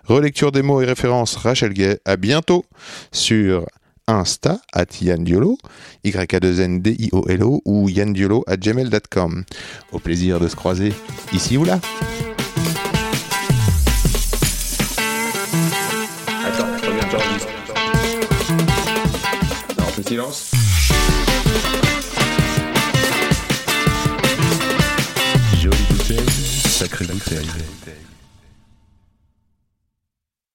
Relecture des mots et références, Rachel Gay. À bientôt sur Insta, at Yann Diolo, Y-A-2-N-D-I-O-L-O, ou yandiolo at gmail.com. Au plaisir de se croiser ici ou là. Silence. Jolie bouteille, sacrée bouteille.